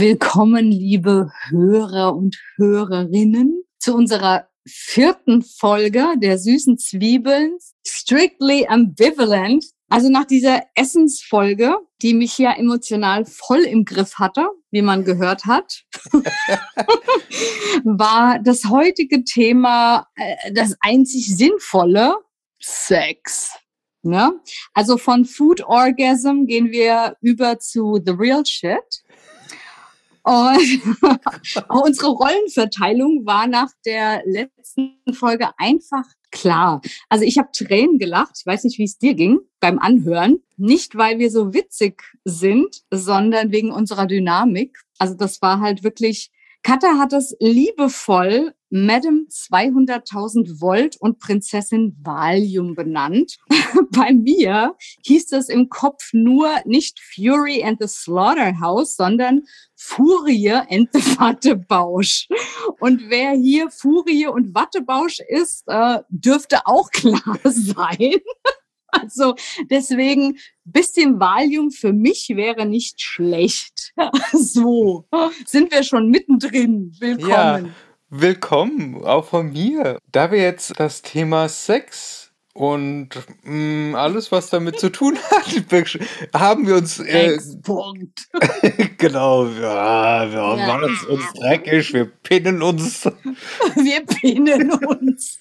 Willkommen, liebe Hörer und Hörerinnen, zu unserer vierten Folge der süßen Zwiebeln, Strictly Ambivalent. Also nach dieser Essensfolge, die mich ja emotional voll im Griff hatte, wie man gehört hat, war das heutige Thema äh, das einzig Sinnvolle, Sex. Ne? Also von Food Orgasm gehen wir über zu The Real Shit. Und unsere Rollenverteilung war nach der letzten Folge einfach klar. Also ich habe Tränen gelacht. Ich weiß nicht, wie es dir ging beim Anhören. Nicht, weil wir so witzig sind, sondern wegen unserer Dynamik. Also das war halt wirklich Katha hat es liebevoll Madame 200.000 Volt und Prinzessin Valium benannt. Bei mir hieß das im Kopf nur nicht Fury and the Slaughterhouse, sondern Furie and the Wattebausch. Und wer hier Furie und Wattebausch ist, äh, dürfte auch klar sein. Also deswegen bisschen Valium für mich wäre nicht schlecht. So sind wir schon mittendrin. Willkommen. Ja, willkommen auch von mir. Da wir jetzt das Thema Sex und mh, mm, alles, was damit zu tun hat, haben wir uns. Äh, Punkt. genau, ja, wir ja. machen uns, uns dreckig, wir pinnen uns. wir pinnen uns.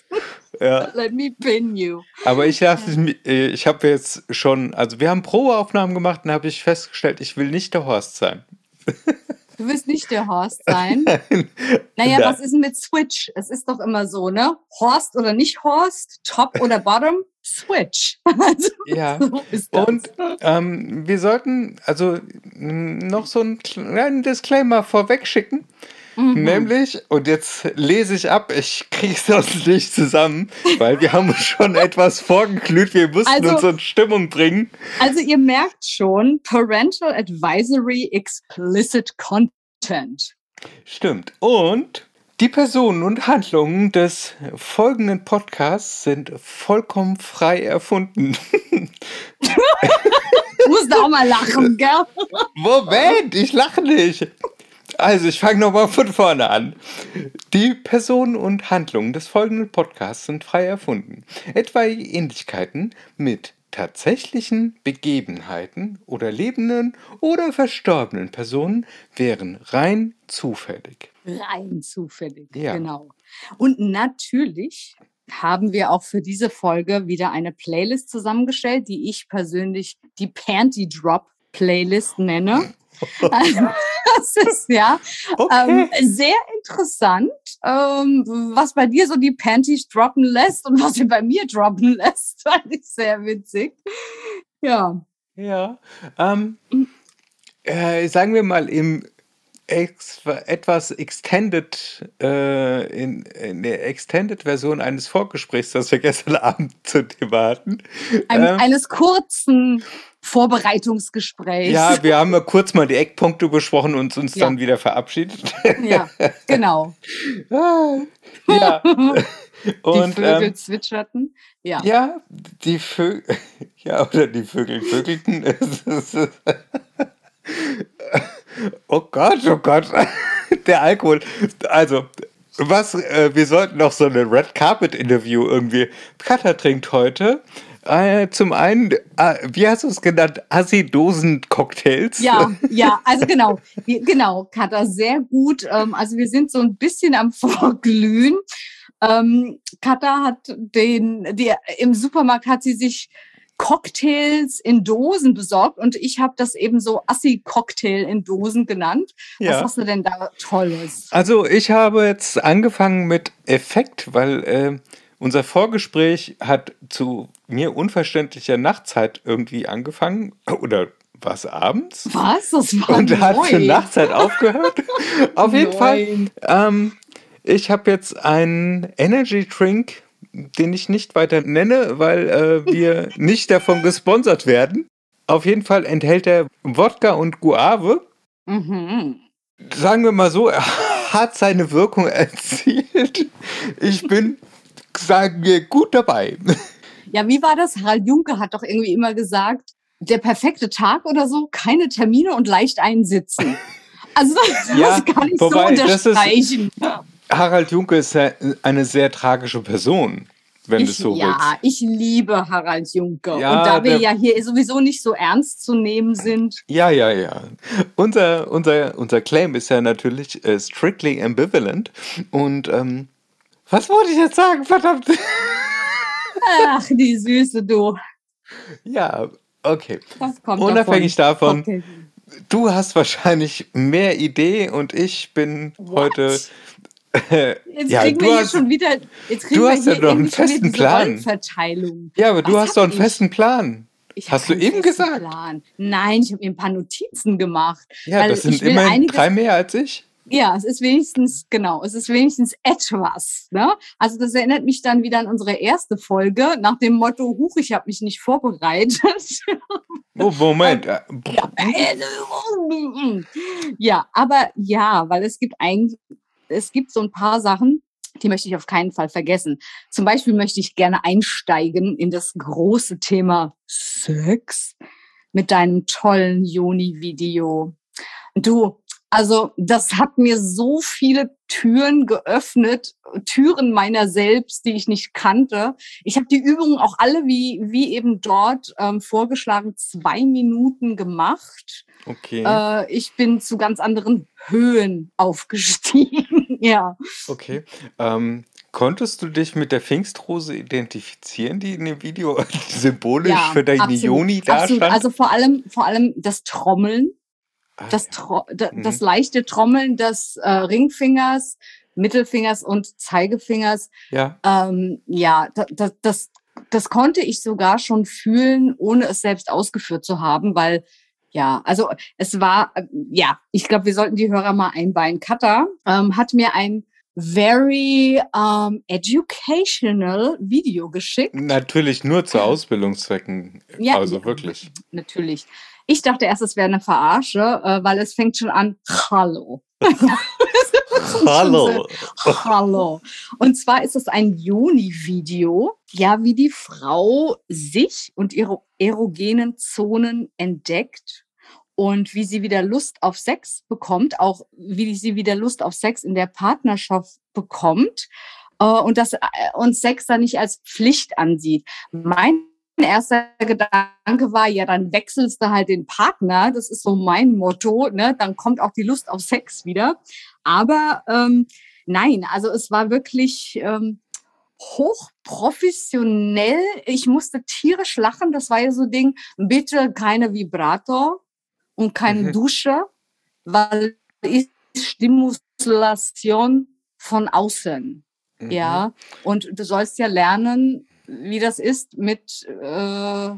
Ja. Let me pin you. Aber ich, äh, ich habe jetzt schon, also wir haben Probeaufnahmen gemacht und habe ich festgestellt, ich will nicht der Horst sein. Du willst nicht der Horst sein? Nein. Naja, Nein. was ist denn mit Switch? Es ist doch immer so, ne? Horst oder nicht Horst, Top oder Bottom, Switch. Also, ja. So und ähm, wir sollten also noch so einen kleinen Disclaimer vorweg schicken. Mhm. Nämlich, und jetzt lese ich ab, ich kriege es sonst nicht zusammen, weil wir haben schon etwas vorgeglüht, wir mussten also, uns in Stimmung bringen. Also ihr merkt schon, Parental Advisory Explicit Content. Stimmt. Und die Personen und Handlungen des folgenden Podcasts sind vollkommen frei erfunden. du musst auch mal lachen, gell? Moment, ich lache nicht. Also, ich fange nochmal von vorne an. Die Personen und Handlungen des folgenden Podcasts sind frei erfunden. Etwaige Ähnlichkeiten mit tatsächlichen Begebenheiten oder lebenden oder verstorbenen Personen wären rein zufällig. Rein zufällig, ja. genau. Und natürlich haben wir auch für diese Folge wieder eine Playlist zusammengestellt, die ich persönlich die Panty Drop Playlist nenne. das ist ja okay. ähm, sehr interessant, ähm, was bei dir so die Panties droppen lässt und was sie bei mir droppen lässt. Fand ich sehr witzig. Ja. Ja. Ähm, äh, sagen wir mal im ex etwas extended äh, in, in, der extended Version eines Vorgesprächs, das wir gestern Abend zu dem hatten. Ein, ähm, eines kurzen Vorbereitungsgespräch. Ja, wir haben ja kurz mal die Eckpunkte besprochen und uns ja. dann wieder verabschiedet. Ja, genau. ja. Und, die Vögel ähm, zwitscherten. Ja. Ja, die Vögel. Ja, oder die Vögel vögelten. Oh Gott, oh Gott. Der Alkohol. Also, was, äh, wir sollten noch so eine Red Carpet Interview irgendwie. Katha trinkt heute äh, zum einen, äh, wie hast du es genannt? Acidosen-Cocktails? Ja, ja, also genau, genau, Katha, sehr gut. Ähm, also wir sind so ein bisschen am Vorglühen. Ähm, Katha hat den, die, im Supermarkt hat sie sich Cocktails in Dosen besorgt und ich habe das eben so Assi-Cocktail in Dosen genannt. Ja. Was hast du denn da Tolles? Also ich habe jetzt angefangen mit Effekt, weil äh, unser Vorgespräch hat zu mir unverständlicher Nachtzeit irgendwie angefangen. Oder war es abends? Was? Das war Und hat zur Nachtzeit aufgehört. Auf jeden Fall. Ähm, ich habe jetzt einen Energy Drink, den ich nicht weiter nenne, weil äh, wir nicht davon gesponsert werden. Auf jeden Fall enthält er Wodka und Guave. Mhm. Sagen wir mal so, er hat seine Wirkung erzielt. Ich bin sagen wir, gut dabei. Ja, wie war das? Harald Junke hat doch irgendwie immer gesagt, der perfekte Tag oder so, keine Termine und leicht einsitzen. Also das ja, kann ich wobei, so unterstreichen. Ist, Harald Junke ist eine sehr tragische Person wenn ich, es so Ja, willst. ich liebe Harald Juncker. Ja, und da wir ja hier sowieso nicht so ernst zu nehmen sind. Ja, ja, ja. Unser, unser, unser Claim ist ja natürlich äh, strictly ambivalent. Und ähm, was wollte ich jetzt sagen? Verdammt. Ach, die Süße, du. Ja, okay. Unabhängig davon. davon okay. Du hast wahrscheinlich mehr Idee und ich bin What? heute Jetzt ja, kriegen wir hier hast, schon wieder. Jetzt kriegen du wir hast ja doch einen festen Plan. Ja, aber Was du hast doch einen ich? festen Plan. Ich hast du eben gesagt? Plan. Nein, ich habe mir ein paar Notizen gemacht. Ja, das sind immerhin einiges, drei mehr als ich. Ja, es ist wenigstens, genau, es ist wenigstens etwas. Ne? Also das erinnert mich dann wieder an unsere erste Folge nach dem Motto, Huch, ich habe mich nicht vorbereitet. Oh, Moment. ja, ja, aber ja, weil es gibt eigentlich es gibt so ein paar Sachen, die möchte ich auf keinen Fall vergessen. Zum Beispiel möchte ich gerne einsteigen in das große Thema Sex mit deinem tollen Joni-Video. Du, also das hat mir so viele Türen geöffnet, Türen meiner selbst, die ich nicht kannte. Ich habe die Übungen auch alle wie, wie eben dort ähm, vorgeschlagen, zwei Minuten gemacht. Okay. Äh, ich bin zu ganz anderen Höhen aufgestiegen. ja. Okay. Ähm, konntest du dich mit der Pfingstrose identifizieren, die in dem Video symbolisch ja, für deine Joni darstellt? Also vor allem, vor allem das Trommeln. Ah, das, Tro ja. mhm. das leichte Trommeln des äh, Ringfingers, Mittelfingers und Zeigefingers. Ja. Ähm, ja, das, das, das konnte ich sogar schon fühlen, ohne es selbst ausgeführt zu haben, weil ja, also es war, äh, ja, ich glaube, wir sollten die Hörer mal einweihen. Kata ähm, hat mir ein very um, educational Video geschickt. Natürlich nur zu Ausbildungszwecken. Ja, also wirklich. Natürlich. Ich dachte erst, es wäre eine Verarsche, äh, weil es fängt schon an, hallo. hallo. hallo. Und zwar ist es ein Juni-Video, ja, wie die Frau sich und ihre erogenen Zonen entdeckt und wie sie wieder Lust auf Sex bekommt, auch wie sie wieder Lust auf Sex in der Partnerschaft bekommt äh, und das äh, und Sex dann nicht als Pflicht ansieht. Mein erster Gedanke war, ja, dann wechselst du halt den Partner. Das ist so mein Motto. Ne? Dann kommt auch die Lust auf Sex wieder. Aber ähm, nein, also es war wirklich ähm, hochprofessionell. Ich musste tierisch lachen. Das war ja so Ding, bitte keine Vibrator und keine mhm. Dusche, weil ist Stimulation von außen. Mhm. Ja, und du sollst ja lernen, wie das ist mit äh,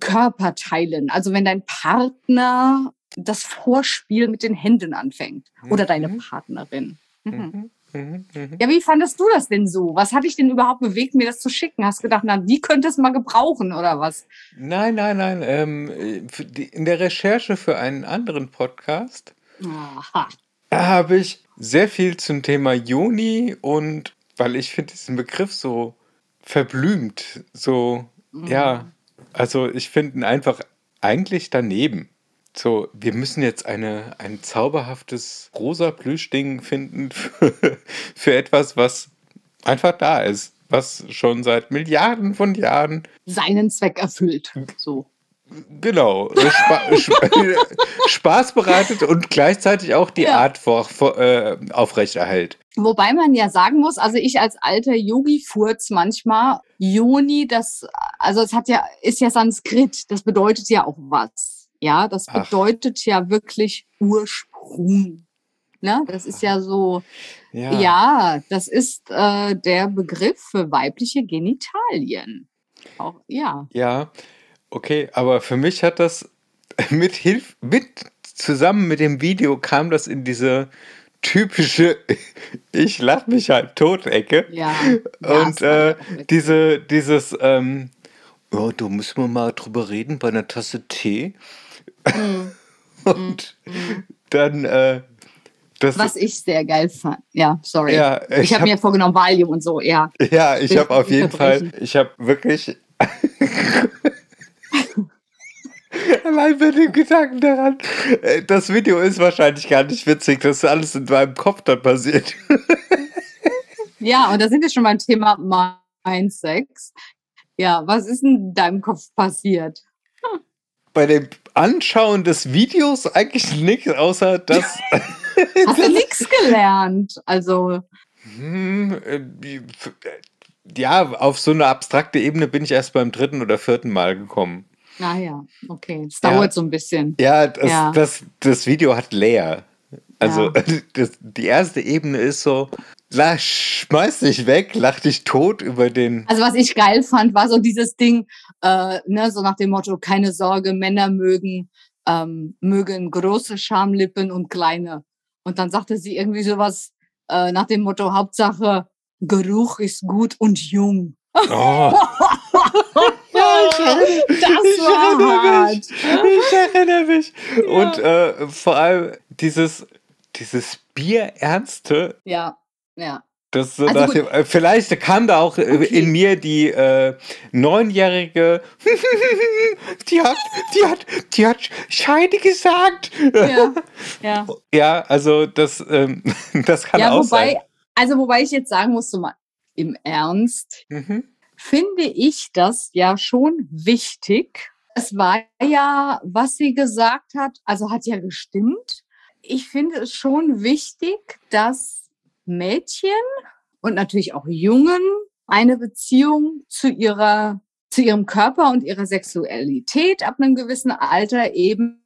Körperteilen. Also wenn dein Partner das Vorspiel mit den Händen anfängt oder deine mhm. Partnerin. Mhm. Mhm, mhm. Ja, wie fandest du das denn so? Was hat dich denn überhaupt bewegt, mir das zu schicken? Hast du gedacht, na, die könnte es mal gebrauchen oder was? Nein, nein, nein. Ähm, in der Recherche für einen anderen Podcast habe ich sehr viel zum Thema Juni und weil ich finde diesen Begriff so verblümt. So, mhm. ja, also ich finde ihn einfach eigentlich daneben. So, wir müssen jetzt eine, ein zauberhaftes rosa Plüschding finden für, für etwas, was einfach da ist, was schon seit Milliarden von Jahren seinen Zweck erfüllt. So. Genau, Spa Spaß bereitet und gleichzeitig auch die ja. Art vor, vor, äh, aufrechterhält. Wobei man ja sagen muss, also ich als alter Yogi-Furz manchmal, Yoni, das, also es hat ja, ist ja Sanskrit, das bedeutet ja auch was. Ja, das bedeutet Ach. ja wirklich Ursprung. Ne? Das ist ja so, ja, ja das ist äh, der Begriff für weibliche Genitalien. Auch, ja. Ja, okay, aber für mich hat das mit Hilfe, mit zusammen mit dem Video kam das in diese typische ich lach mich halt tot Ecke. Ja. Und äh, diese, dieses, ähm, oh, da müssen wir mal drüber reden bei einer Tasse Tee. Mm. Und mm. dann, äh, das, Was ich sehr geil fand. Ja, sorry. Ja, ich, ich habe hab, mir vorgenommen, Valium und so, ja. Ja, ich habe auf jeden Fall, ich habe wirklich Allein bei dem Gedanken daran. Äh, das Video ist wahrscheinlich gar nicht witzig, das ist alles in meinem Kopf dann passiert. Ja, und da sind wir schon beim Thema Mindsex. Ja, was ist in deinem Kopf passiert? Bei dem Anschauen des Videos eigentlich nichts, außer dass. Hast du nichts gelernt? Also. Hm, äh, ja, auf so eine abstrakte Ebene bin ich erst beim dritten oder vierten Mal gekommen. Ah ja, okay. Es dauert ja. so ein bisschen. Ja, das, ja. Das, das Video hat Leer. Also ja. das, die erste Ebene ist so, lach, schmeiß dich weg, lach dich tot über den. Also was ich geil fand, war so dieses Ding, äh, ne, so nach dem Motto, keine Sorge, Männer mögen, ähm, mögen große Schamlippen und kleine. Und dann sagte sie irgendwie sowas äh, nach dem Motto, Hauptsache, Geruch ist gut und jung. Oh. ja, ich, das war hart. Mich. Ich erinnere mich. Ja. Und äh, vor allem dieses, dieses Bierernste. Ja, ja. Das so also dem, äh, vielleicht kam da auch äh, okay. in mir die äh, neunjährige, die hat, die hat, die hat Scheide gesagt. Ja, ja. ja also das, ähm, das kann ja, auch wobei, sein. Also wobei ich jetzt sagen muss, so mal im Ernst, mhm. Finde ich das ja schon wichtig. Es war ja, was sie gesagt hat, also hat ja gestimmt. Ich finde es schon wichtig, dass Mädchen und natürlich auch Jungen eine Beziehung zu ihrer zu ihrem Körper und ihrer Sexualität ab einem gewissen Alter eben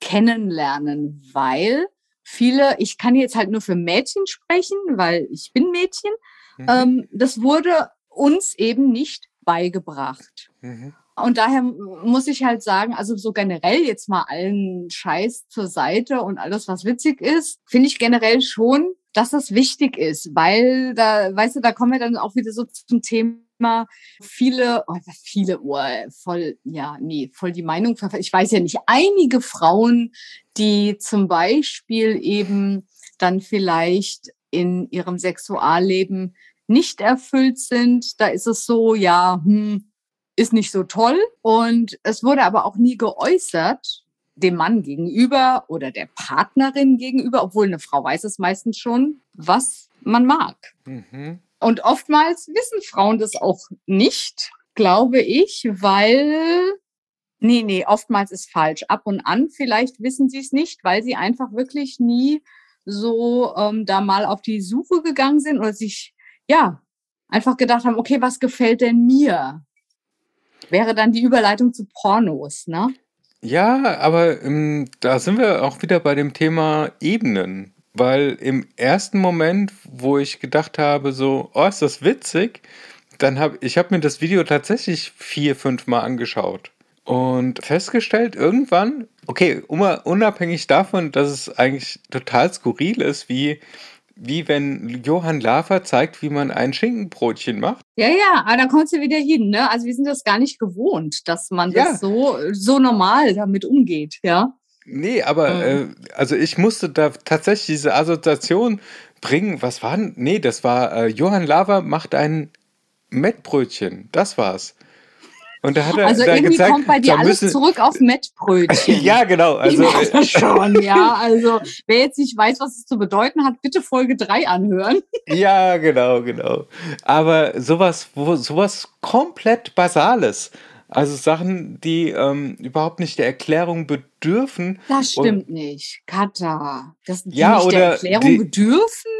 kennenlernen, weil viele, ich kann jetzt halt nur für Mädchen sprechen, weil ich bin Mädchen, mhm. ähm, das wurde uns eben nicht beigebracht. Mhm. Und daher muss ich halt sagen, also so generell jetzt mal allen Scheiß zur Seite und alles, was witzig ist, finde ich generell schon dass das wichtig ist, weil da, weißt du, da kommen wir dann auch wieder so zum Thema viele, oh, viele, oh, voll, ja, nee, voll die Meinung, ich weiß ja nicht, einige Frauen, die zum Beispiel eben dann vielleicht in ihrem Sexualleben nicht erfüllt sind, da ist es so, ja, hm, ist nicht so toll. Und es wurde aber auch nie geäußert, dem Mann gegenüber oder der Partnerin gegenüber, obwohl eine Frau weiß es meistens schon, was man mag. Mhm. Und oftmals wissen Frauen das auch nicht, glaube ich, weil, nee, nee, oftmals ist falsch. Ab und an vielleicht wissen sie es nicht, weil sie einfach wirklich nie so ähm, da mal auf die Suche gegangen sind oder sich, ja, einfach gedacht haben, okay, was gefällt denn mir? Wäre dann die Überleitung zu Pornos, ne? Ja, aber ähm, da sind wir auch wieder bei dem Thema Ebenen. Weil im ersten Moment, wo ich gedacht habe, so, oh, ist das witzig, dann habe ich habe mir das Video tatsächlich vier, fünf Mal angeschaut und festgestellt irgendwann, okay, unabhängig davon, dass es eigentlich total skurril ist, wie wie wenn Johann Lafer zeigt, wie man ein Schinkenbrotchen macht. Ja, ja, aber da kommst du wieder hin, ne? Also wir sind das gar nicht gewohnt, dass man ja. das so, so normal damit umgeht, ja. Nee, aber mhm. äh, also ich musste da tatsächlich diese Assoziation bringen. Was war denn? Nee, das war äh, Johann Lafer macht ein Mettbrötchen. Das war's. Und da hat er also da irgendwie gezeigt, kommt bei dir alles zurück auf Mettbrötchen. ja, genau. Also äh, schon, ja. Also wer jetzt nicht weiß, was es zu bedeuten hat, bitte Folge 3 anhören. ja, genau, genau. Aber sowas, wo, sowas komplett Basales. Also Sachen, die ähm, überhaupt nicht der Erklärung bedürfen. Das stimmt und, nicht, Kata. Das die ja, nicht der Erklärung die, bedürfen?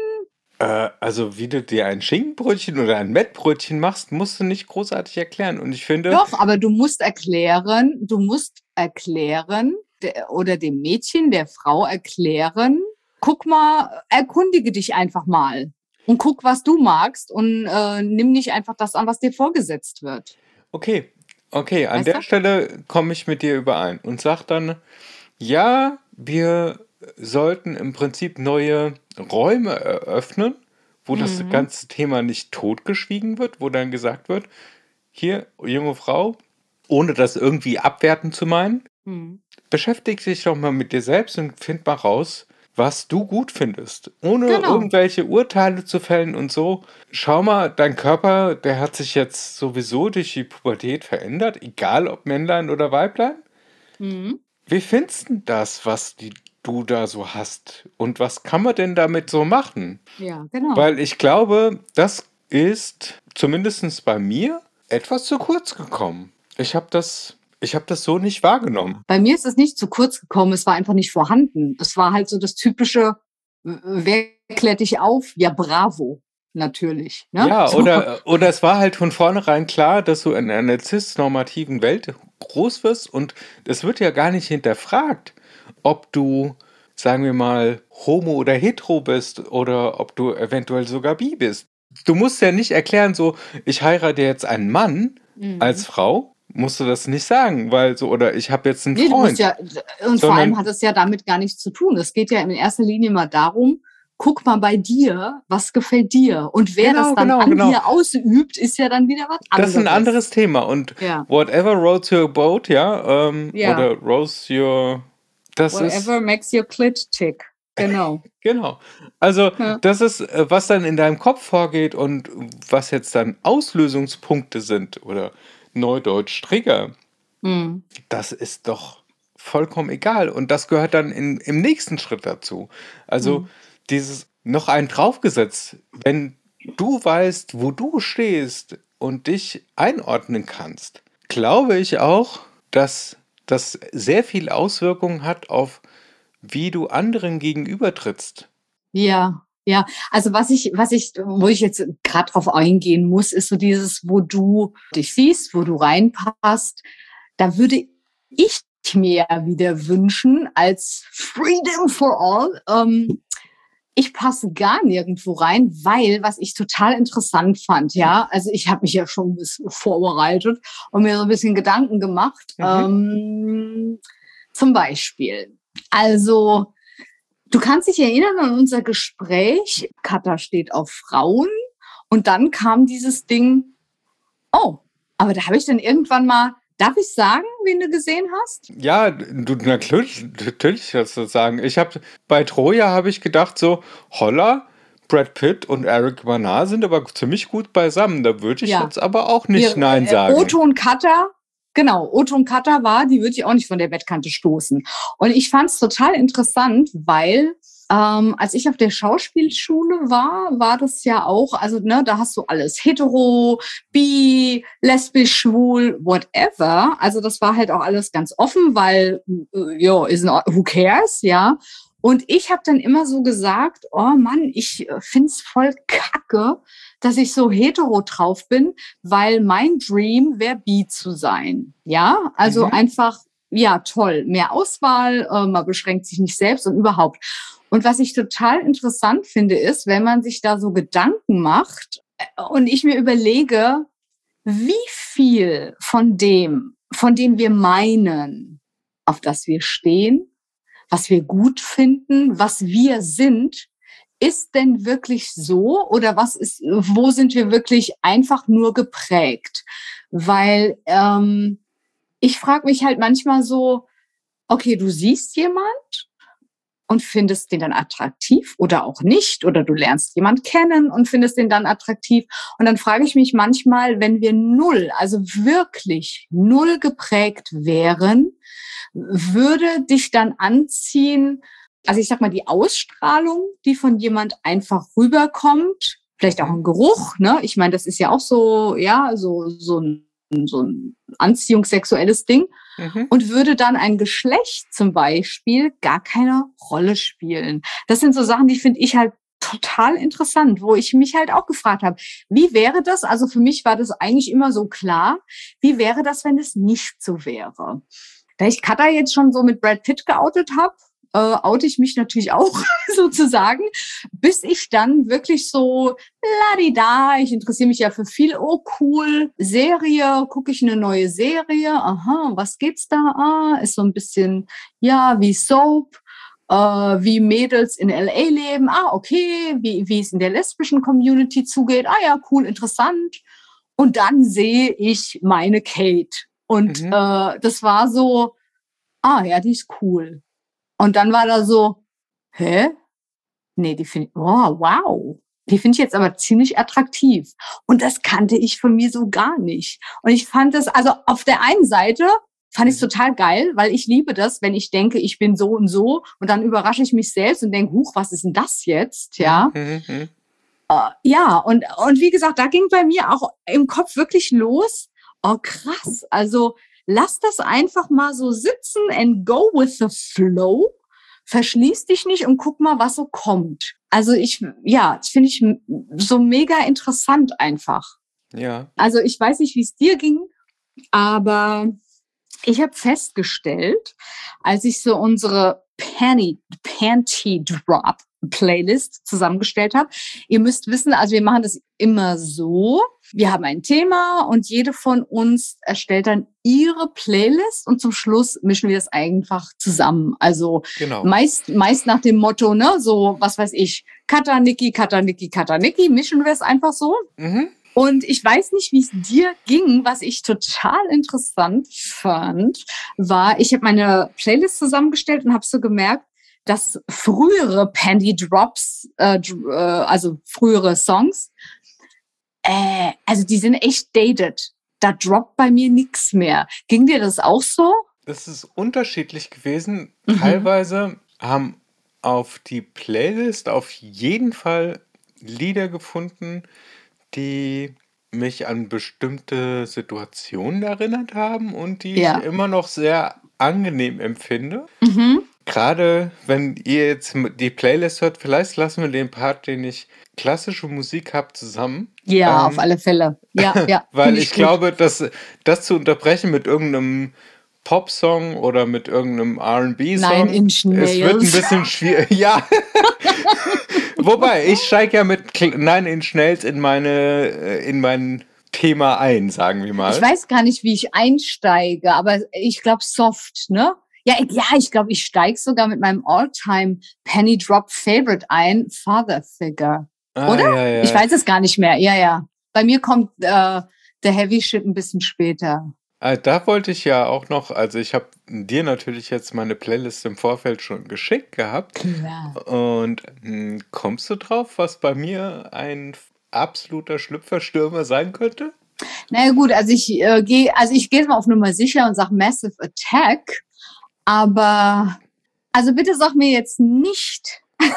Äh, also, wie du dir ein Schinkenbrötchen oder ein Mettbrötchen machst, musst du nicht großartig erklären. Und ich finde. Doch, aber du musst erklären, du musst erklären, der, oder dem Mädchen, der Frau erklären, guck mal, erkundige dich einfach mal und guck, was du magst und äh, nimm nicht einfach das an, was dir vorgesetzt wird. Okay, okay, an weißt der du? Stelle komme ich mit dir überein und sag dann, ja, wir sollten im Prinzip neue Räume eröffnen, wo mhm. das ganze Thema nicht totgeschwiegen wird, wo dann gesagt wird, hier, junge Frau, ohne das irgendwie abwerten zu meinen, mhm. beschäftige dich doch mal mit dir selbst und find mal raus, was du gut findest. Ohne genau. irgendwelche Urteile zu fällen und so. Schau mal, dein Körper, der hat sich jetzt sowieso durch die Pubertät verändert, egal ob Männlein oder Weiblein. Mhm. Wie findest du das, was die, du da so hast? Und was kann man denn damit so machen? Ja, genau. Weil ich glaube, das ist zumindest bei mir etwas zu kurz gekommen. Ich habe das, ich habe das so nicht wahrgenommen. Bei mir ist es nicht zu kurz gekommen, es war einfach nicht vorhanden. Es war halt so das typische, wer klärt dich auf? Ja, bravo natürlich. Ne? Ja, so. oder, oder es war halt von vornherein klar, dass du in einer cis-normativen Welt groß wirst und es wird ja gar nicht hinterfragt, ob du, sagen wir mal, homo oder hetero bist oder ob du eventuell sogar bi bist. Du musst ja nicht erklären, so, ich heirate jetzt einen Mann mhm. als Frau, musst du das nicht sagen, weil so, oder ich habe jetzt einen nee, Freund. Ja, und vor allem hat es ja damit gar nichts zu tun. Es geht ja in erster Linie mal darum, guck mal bei dir, was gefällt dir. Und wer genau, das dann genau, an genau. dir ausübt, ist ja dann wieder was anderes. Das ist ein anderes Thema. Und ja. whatever rows your boat, ja, ähm, ja. oder rows your... Das whatever ist, makes your clit tick. Genau. genau. Also ja. das ist, äh, was dann in deinem Kopf vorgeht und was jetzt dann Auslösungspunkte sind oder Neudeutsch Trigger. Mhm. Das ist doch vollkommen egal. Und das gehört dann in, im nächsten Schritt dazu. Also mhm dieses noch einen draufgesetzt, wenn du weißt, wo du stehst und dich einordnen kannst, glaube ich auch, dass das sehr viel Auswirkungen hat auf, wie du anderen gegenübertrittst. Ja, ja. Also was ich, was ich, wo ich jetzt gerade drauf eingehen muss, ist so dieses, wo du dich siehst, wo du reinpasst. Da würde ich mir wieder wünschen als Freedom for All, ähm, ich passe gar nirgendwo rein, weil was ich total interessant fand, ja, also ich habe mich ja schon ein bisschen vorbereitet und mir so ein bisschen Gedanken gemacht. Mhm. Ähm, zum Beispiel, also du kannst dich erinnern an unser Gespräch, Katha steht auf Frauen und dann kam dieses Ding, oh, aber da habe ich dann irgendwann mal Darf ich sagen, wen du gesehen hast? Ja, du, natürlich, natürlich kannst du das sagen. Ich habe bei Troja habe ich gedacht so, holla, Brad Pitt und Eric Bana sind aber ziemlich gut beisammen. Da würde ich ja. jetzt aber auch nicht Wir, Nein äh, sagen. Otto und Cutter, genau, Otto und Cutter war, die würde ich auch nicht von der Bettkante stoßen. Und ich fand es total interessant, weil ähm, als ich auf der Schauspielschule war, war das ja auch, also ne, da hast du alles hetero, bi, lesbisch, schwul, whatever. Also das war halt auch alles ganz offen, weil äh, ja, is who cares, ja. Und ich habe dann immer so gesagt, oh Mann, ich äh, find's voll kacke, dass ich so hetero drauf bin, weil mein Dream wäre bi zu sein. Ja, also mhm. einfach, ja, toll, mehr Auswahl, äh, man beschränkt sich nicht selbst und überhaupt. Und was ich total interessant finde, ist, wenn man sich da so Gedanken macht äh, und ich mir überlege, wie viel von dem, von dem wir meinen, auf das wir stehen, was wir gut finden, was wir sind, ist denn wirklich so oder was ist, wo sind wir wirklich einfach nur geprägt? Weil ähm, ich frage mich halt manchmal so, okay, du siehst jemand und findest den dann attraktiv oder auch nicht. Oder du lernst jemand kennen und findest den dann attraktiv. Und dann frage ich mich manchmal, wenn wir null, also wirklich null geprägt wären, würde dich dann anziehen, also ich sag mal, die Ausstrahlung, die von jemand einfach rüberkommt, vielleicht auch ein Geruch, ne? Ich meine, das ist ja auch so, ja, so, so ein so ein anziehungssexuelles Ding mhm. und würde dann ein Geschlecht zum Beispiel gar keine Rolle spielen. Das sind so Sachen, die finde ich halt total interessant, wo ich mich halt auch gefragt habe, wie wäre das? Also für mich war das eigentlich immer so klar, wie wäre das, wenn es nicht so wäre? Da ich Kata jetzt schon so mit Brad Pitt geoutet habe, äh, oute ich mich natürlich auch sozusagen, bis ich dann wirklich so, ladida, ich interessiere mich ja für viel, oh cool, Serie, gucke ich eine neue Serie, aha, was geht's da? Ah, ist so ein bisschen, ja, wie Soap, äh, wie Mädels in LA leben, ah, okay, wie, wie es in der lesbischen Community zugeht, ah ja, cool, interessant. Und dann sehe ich meine Kate. Und mhm. äh, das war so, ah ja, die ist cool. Und dann war da so, hä? Nee, die finde ich, oh, wow. Die finde ich jetzt aber ziemlich attraktiv. Und das kannte ich von mir so gar nicht. Und ich fand das, also auf der einen Seite Fand ich mhm. total geil, weil ich liebe das, wenn ich denke, ich bin so und so und dann überrasche ich mich selbst und denke, huch, was ist denn das jetzt? Ja. Mhm. Uh, ja, und, und wie gesagt, da ging bei mir auch im Kopf wirklich los. Oh, krass. Also lass das einfach mal so sitzen and go with the flow. Verschließ dich nicht und guck mal, was so kommt. Also ich, ja, das finde ich so mega interessant einfach. Ja. Also ich weiß nicht, wie es dir ging, aber ich habe festgestellt, als ich so unsere Penny, Panty Drop Playlist zusammengestellt habe. Ihr müsst wissen, also wir machen das immer so. Wir haben ein Thema und jede von uns erstellt dann ihre Playlist und zum Schluss mischen wir es einfach zusammen. Also genau. meist, meist nach dem Motto, ne, so, was weiß ich, Kataniki, Kataniki, Kataniki, mischen wir es einfach so. Mhm. Und ich weiß nicht, wie es dir ging. Was ich total interessant fand, war, ich habe meine Playlist zusammengestellt und habe so gemerkt, dass frühere Pandy Drops, äh, äh, also frühere Songs, äh, also die sind echt dated. Da droppt bei mir nichts mehr. Ging dir das auch so? Das ist unterschiedlich gewesen. Mhm. Teilweise haben auf die Playlist auf jeden Fall Lieder gefunden, die mich an bestimmte Situationen erinnert haben und die ja. ich immer noch sehr angenehm empfinde. Mhm. Gerade wenn ihr jetzt die Playlist hört, vielleicht lassen wir den Part, den ich klassische Musik habe, zusammen. Ja, ähm, auf alle Fälle. Ja, ja. weil ich, ich glaube, dass das zu unterbrechen mit irgendeinem Popsong oder mit irgendeinem R&B-Song, es wird ein bisschen schwierig. ja. Wobei, ich steige ja mit Nine Inch Nails in meine, äh, in mein Thema ein, sagen wir mal. Ich weiß gar nicht, wie ich einsteige, aber ich glaube soft, ne? Ja, ja, ich glaube, ich steige sogar mit meinem All-Time Penny Drop Favorite ein, Father Figure. Ah, Oder? Ja, ja. Ich weiß es gar nicht mehr. Ja, ja. Bei mir kommt äh, der Heavy Shit ein bisschen später. Ah, da wollte ich ja auch noch, also ich habe dir natürlich jetzt meine Playlist im Vorfeld schon geschickt gehabt. Klar. Und mh, hm, kommst du drauf, was bei mir ein absoluter Schlüpferstürmer sein könnte? Naja gut, also ich äh, gehe, also ich gehe mal auf Nummer sicher und sage Massive Attack. Aber also bitte sag mir jetzt nicht,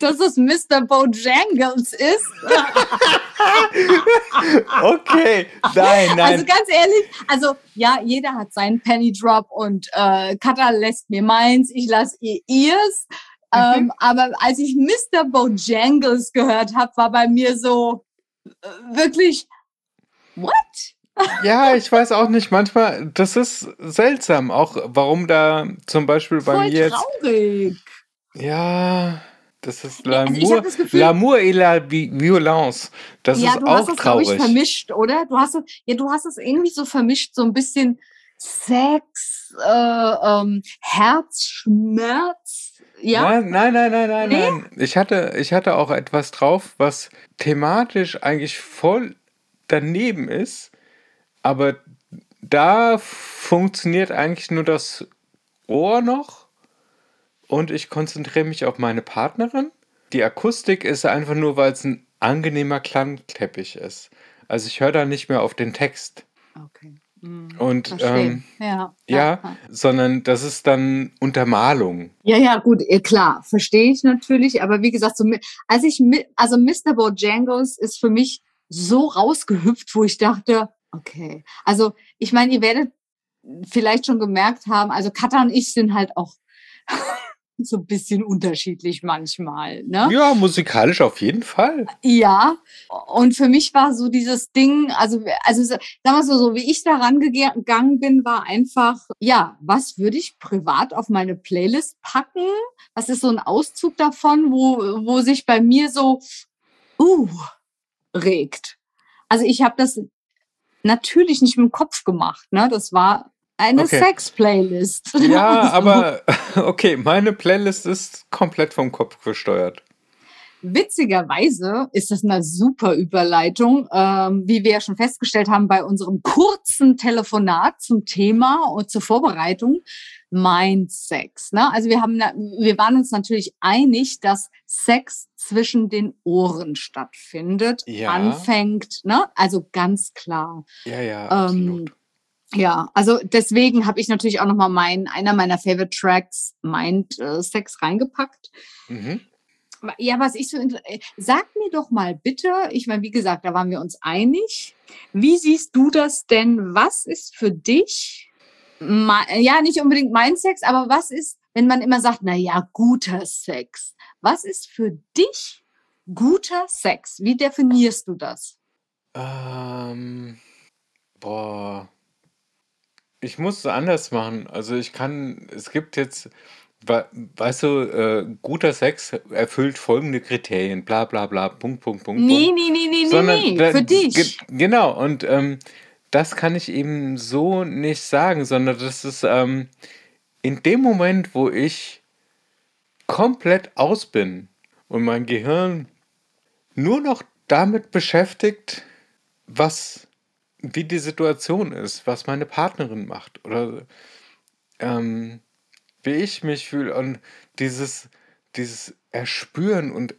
dass es Mr. Bojangles ist. okay, nein, nein. Also ganz ehrlich, also ja, jeder hat seinen Penny Drop und äh, Katha lässt mir meins, ich lasse ihr ihrs. Mhm. Ähm, aber als ich Mr. Bojangles gehört habe, war bei mir so äh, wirklich, what? Ja, ich weiß auch nicht. Manchmal, das ist seltsam, auch warum da zum Beispiel bei Voll mir traurig. jetzt. Ja, das ist L'amour, also L'amour et la Violence. Das ja, ist auch das, traurig. Ich, vermischt, oder? Du hast, ja, du hast es irgendwie so vermischt, so ein bisschen Sex, äh, ähm, Herzschmerz. Ja? Nein, nein, nein, nein, nee? nein. Ich hatte, ich hatte auch etwas drauf, was thematisch eigentlich voll daneben ist, aber da funktioniert eigentlich nur das Ohr noch und ich konzentriere mich auf meine Partnerin. Die Akustik ist einfach nur, weil es ein angenehmer Klangteppich ist. Also ich höre da nicht mehr auf den Text. Okay. Mhm, und ähm, ja, ja, ja, sondern das ist dann Untermalung. Ja, ja, gut, eh, klar, verstehe ich natürlich. Aber wie gesagt, so, als ich also Mr. Bojangles ist für mich so rausgehüpft, wo ich dachte, okay. Also ich meine, ihr werdet vielleicht schon gemerkt haben, also Katha und ich sind halt auch so ein bisschen unterschiedlich manchmal. Ne? Ja, musikalisch auf jeden Fall. Ja, und für mich war so dieses Ding, also, also sagen wir so, so wie ich da rangegangen bin, war einfach, ja, was würde ich privat auf meine Playlist packen? Was ist so ein Auszug davon, wo, wo sich bei mir so, uh, regt? Also ich habe das natürlich nicht mit dem Kopf gemacht. Ne? Das war eine okay. Sex-Playlist. Ja, also. aber okay, meine Playlist ist komplett vom Kopf gesteuert. Witzigerweise ist das eine super Überleitung, ähm, wie wir ja schon festgestellt haben bei unserem kurzen Telefonat zum Thema und zur Vorbereitung. Mind Sex. Ne? Also wir haben, wir waren uns natürlich einig, dass Sex zwischen den Ohren stattfindet, ja. anfängt. Ne? Also ganz klar. Ja, ja. Ähm, Ja, also deswegen habe ich natürlich auch nochmal mein, einer meiner Favorite Tracks, Mind äh, Sex, reingepackt. Mhm. Ja, was ich so, äh, sag mir doch mal bitte, ich meine, wie gesagt, da waren wir uns einig. Wie siehst du das denn? Was ist für dich, ja, nicht unbedingt mein Sex, aber was ist, wenn man immer sagt, na ja, guter Sex? Was ist für dich guter Sex? Wie definierst du das? Ähm, boah. Ich muss es anders machen. Also ich kann, es gibt jetzt, weißt du, äh, guter Sex erfüllt folgende Kriterien, bla bla bla, Punkt, Punkt, Punkt. Nee, nee, nee, nee, Sondern, nee, nee, für dich. Ge genau, und ähm, das kann ich eben so nicht sagen, sondern das ist ähm, in dem Moment, wo ich komplett aus bin und mein Gehirn nur noch damit beschäftigt, was, wie die Situation ist, was meine Partnerin macht oder ähm, wie ich mich fühle und dieses, dieses Erspüren und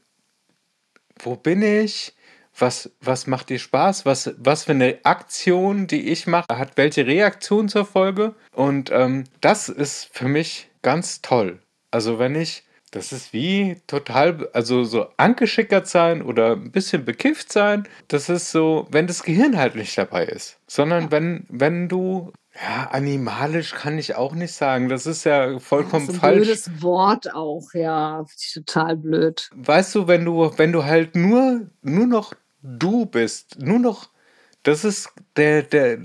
wo bin ich? Was, was macht dir Spaß? Was, was für eine Aktion, die ich mache, hat welche Reaktion zur Folge? Und ähm, das ist für mich ganz toll. Also wenn ich das ist wie total, also so angeschickert sein oder ein bisschen bekifft sein. Das ist so, wenn das Gehirn halt nicht dabei ist, sondern ja. wenn, wenn du, ja, animalisch kann ich auch nicht sagen. Das ist ja vollkommen das ist ein falsch. Blödes Wort auch, ja, total blöd. Weißt du, wenn du, wenn du halt nur, nur noch du bist, nur noch, das ist der, der,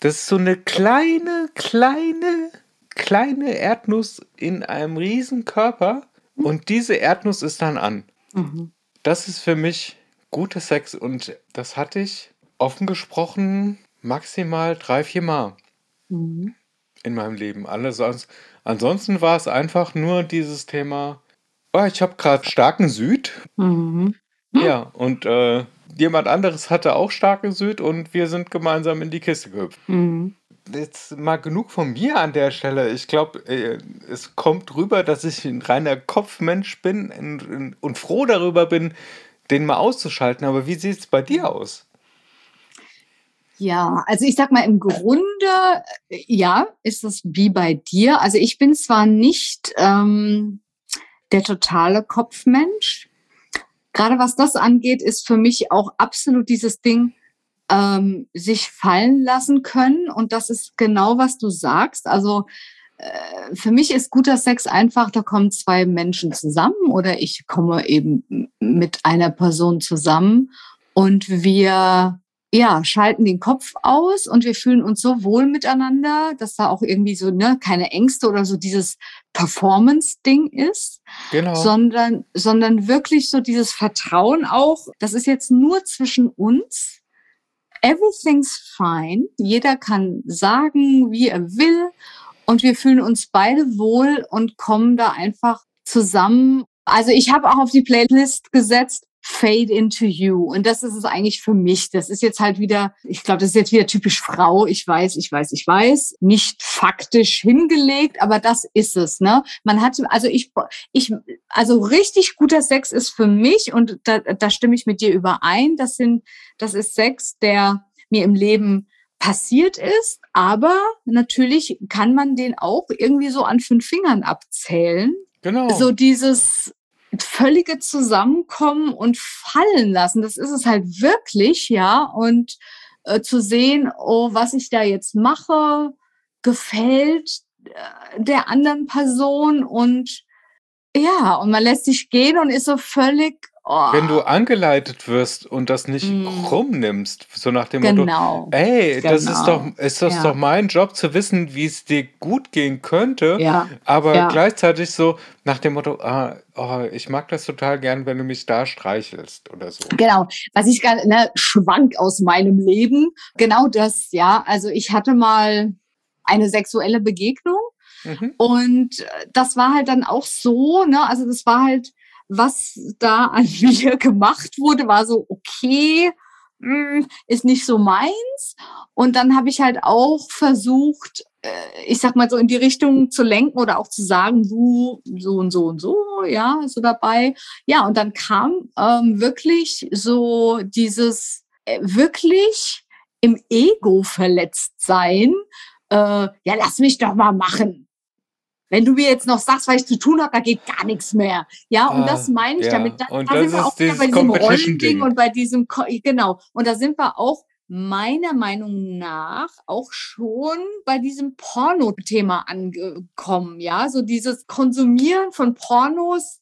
das ist so eine kleine, kleine, kleine Erdnuss in einem riesen Körper und diese Erdnuss ist dann an. Mhm. Das ist für mich guter Sex und das hatte ich offen gesprochen maximal drei, vier Mal mhm. in meinem Leben. Alles, ansonsten war es einfach nur dieses Thema, oh, ich habe gerade starken Süd. Mhm. Ja, und äh, jemand anderes hatte auch starken Süd und wir sind gemeinsam in die Kiste gehüpft. Mhm jetzt mal genug von mir an der Stelle. Ich glaube, äh, es kommt rüber, dass ich ein reiner Kopfmensch bin und froh darüber bin, den mal auszuschalten. Aber wie sieht es bei dir aus? Ja, also ich sag mal, im Grunde, äh, ja, ist es wie bei dir. Also ich bin zwar nicht ähm, der totale Kopfmensch. Gerade was das angeht, ist für mich auch absolut dieses Ding, ähm, sich fallen lassen können. Und das ist genau, was du sagst. Also äh, für mich ist guter Sex einfach, da kommen zwei Menschen zusammen oder ich komme eben mit einer Person zusammen und wir ja, schalten den Kopf aus und wir fühlen uns so wohl miteinander, dass da auch irgendwie so ne, keine Ängste oder so dieses Performance-Ding ist, genau. sondern, sondern wirklich so dieses Vertrauen auch, das ist jetzt nur zwischen uns everything's fine. Jeder kann sagen, wie er will. Und wir fühlen uns beide wohl und kommen da einfach zusammen. Also ich habe auch auf die Playlist gesetzt, Fade into You. Und das ist es eigentlich für mich. Das ist jetzt halt wieder, ich glaube, das ist jetzt wieder typisch Frau. Ich weiß, ich weiß, ich weiß. Nicht faktisch hingelegt, aber das ist es, ne? Man hat, also ich, ich, also richtig guter Sex ist für mich und da, da stimme ich mit dir überein. Das sind, das ist Sex, der mir im Leben passiert ist, aber natürlich kann man den auch irgendwie so an fünf Fingern abzählen. Genau. So dieses, völlige Zusammenkommen und fallen lassen. Das ist es halt wirklich, ja. Und äh, zu sehen, oh, was ich da jetzt mache, gefällt äh, der anderen Person und ja, und man lässt sich gehen und ist so völlig Oh. Wenn du angeleitet wirst und das nicht mm. rumnimmst, so nach dem genau. Motto, ey, genau. das ist doch, ist das ja. doch mein Job zu wissen, wie es dir gut gehen könnte, ja. aber ja. gleichzeitig so nach dem Motto, ah, oh, ich mag das total gern, wenn du mich da streichelst oder so. Genau, was ich gerade, ne, schwank aus meinem Leben, genau das, ja, also ich hatte mal eine sexuelle Begegnung mhm. und das war halt dann auch so, ne, also das war halt was da an mir gemacht wurde, war so, okay, hm, ist nicht so meins. Und dann habe ich halt auch versucht, äh, ich sag mal so in die Richtung zu lenken oder auch zu sagen, du so und so und so, ja, so dabei. Ja, und dann kam ähm, wirklich so dieses äh, wirklich im Ego verletzt sein. Äh, ja, lass mich doch mal machen. Wenn du mir jetzt noch sagst, was ich zu tun habe, da geht gar nichts mehr. Ja, und ah, das meine ich ja. damit. Da, und da sind wir auch wieder bei diesem Rollending und bei diesem, genau. Und da sind wir auch meiner Meinung nach auch schon bei diesem Porno-Thema angekommen. Ja, so dieses Konsumieren von Pornos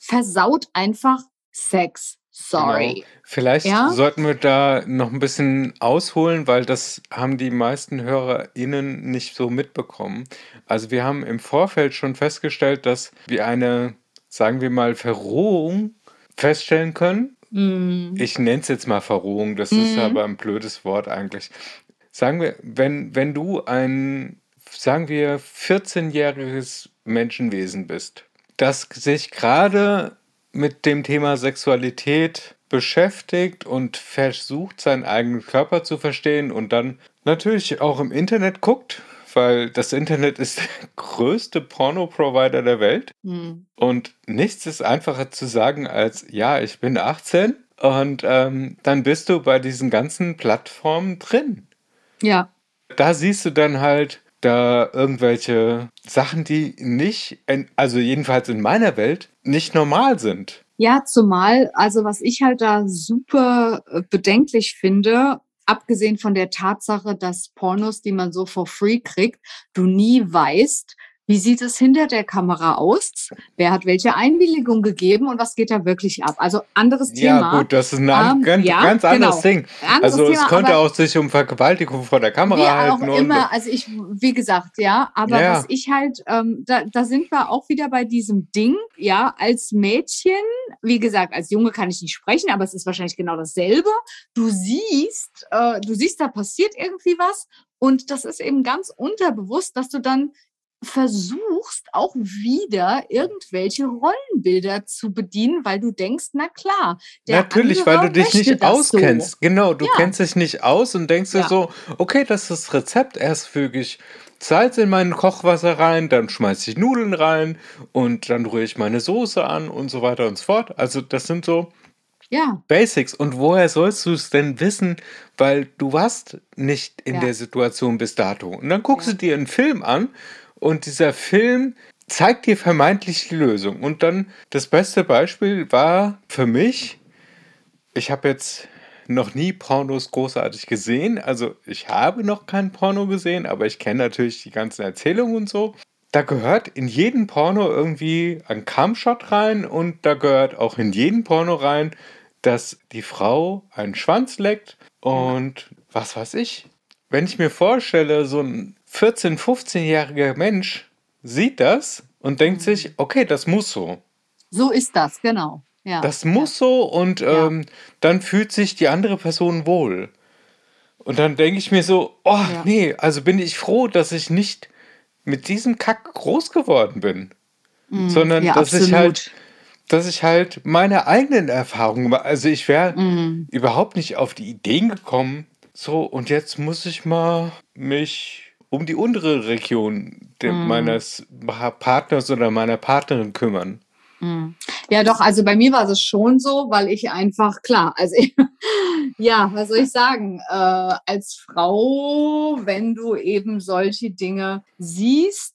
versaut einfach Sex. Sorry. Genau. Vielleicht ja? sollten wir da noch ein bisschen ausholen, weil das haben die meisten HörerInnen nicht so mitbekommen. Also wir haben im Vorfeld schon festgestellt, dass wir eine, sagen wir mal, Verrohung feststellen können. Mm. Ich nenne es jetzt mal Verrohung, das mm. ist mhm. aber ein blödes Wort eigentlich. Sagen wir, wenn, wenn du ein, sagen wir, 14-jähriges Menschenwesen bist, das sich gerade mit dem Thema Sexualität beschäftigt und versucht, seinen eigenen Körper zu verstehen und dann natürlich auch im Internet guckt, weil das Internet ist der größte Porno-Provider der Welt. Mhm. Und nichts ist einfacher zu sagen als, ja, ich bin 18 und ähm, dann bist du bei diesen ganzen Plattformen drin. Ja. Da siehst du dann halt da irgendwelche Sachen, die nicht, also jedenfalls in meiner Welt, nicht normal sind. Ja, zumal, also was ich halt da super äh, bedenklich finde, abgesehen von der Tatsache, dass Pornos, die man so for free kriegt, du nie weißt, wie sieht es hinter der Kamera aus? Wer hat welche Einwilligung gegeben und was geht da wirklich ab? Also anderes Thema. Ja gut, das ist ein ähm, ganz, ja, ganz anderes genau. Ding. Anderes also Thema, es könnte auch sich um Vergewaltigung vor der Kamera ja, halten. Auch immer, also ich, wie gesagt, ja, aber ja. was ich halt, ähm, da, da sind wir auch wieder bei diesem Ding, ja, als Mädchen, wie gesagt, als Junge kann ich nicht sprechen, aber es ist wahrscheinlich genau dasselbe. Du siehst, äh, du siehst, da passiert irgendwie was und das ist eben ganz unterbewusst, dass du dann versuchst auch wieder irgendwelche Rollenbilder zu bedienen, weil du denkst, na klar. Natürlich, weil du dich nicht auskennst. So. Genau, du ja. kennst dich nicht aus und denkst ja. dir so, okay, das ist das Rezept, erst füge ich Salz in mein Kochwasser rein, dann schmeiße ich Nudeln rein und dann rühre ich meine Soße an und so weiter und so fort. Also das sind so ja. Basics. Und woher sollst du es denn wissen? Weil du warst nicht in ja. der Situation bis dato. Und dann guckst ja. du dir einen Film an und dieser Film zeigt dir vermeintlich die Lösung. Und dann das beste Beispiel war für mich, ich habe jetzt noch nie Pornos großartig gesehen. Also ich habe noch kein Porno gesehen, aber ich kenne natürlich die ganzen Erzählungen und so. Da gehört in jeden Porno irgendwie ein Cumshot rein und da gehört auch in jeden Porno rein, dass die Frau einen Schwanz leckt und was weiß ich. Wenn ich mir vorstelle, so ein 14-, 15-jähriger Mensch sieht das und denkt sich, mhm. okay, das muss so. So ist das, genau. Ja. Das muss ja. so und ähm, ja. dann fühlt sich die andere Person wohl. Und dann denke ich mir so, oh ja. nee, also bin ich froh, dass ich nicht mit diesem Kack groß geworden bin. Mhm. Sondern dass absolut. ich halt, dass ich halt meine eigenen Erfahrungen, also ich wäre mhm. überhaupt nicht auf die Ideen gekommen, so und jetzt muss ich mal mich um die untere Region mm. meines Partners oder meiner Partnerin kümmern. Mm. Ja, doch, also bei mir war es schon so, weil ich einfach, klar, also ich, ja, was soll ich sagen, äh, als Frau, wenn du eben solche Dinge siehst,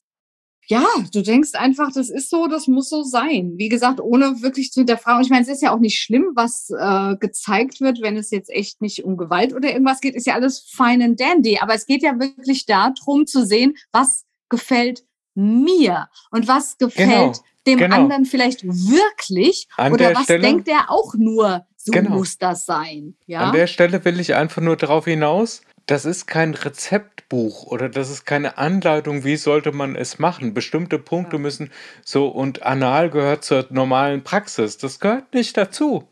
ja, du denkst einfach, das ist so, das muss so sein. Wie gesagt, ohne wirklich zu hinterfragen. Ich meine, es ist ja auch nicht schlimm, was äh, gezeigt wird, wenn es jetzt echt nicht um Gewalt oder irgendwas geht, ist ja alles fine and dandy. Aber es geht ja wirklich darum zu sehen, was gefällt mir und was gefällt genau, dem genau. anderen vielleicht wirklich An oder was Stelle, denkt er auch nur, so genau. muss das sein. Ja? An der Stelle will ich einfach nur darauf hinaus, das ist kein Rezeptbuch oder das ist keine Anleitung, wie sollte man es machen. Bestimmte Punkte müssen so und anal gehört zur normalen Praxis. Das gehört nicht dazu.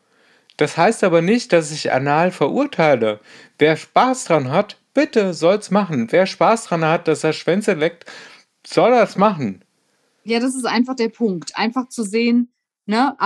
Das heißt aber nicht, dass ich anal verurteile. Wer Spaß dran hat, bitte soll's machen. Wer Spaß dran hat, dass er Schwänze leckt, soll das machen. Ja, das ist einfach der Punkt. Einfach zu sehen, ne,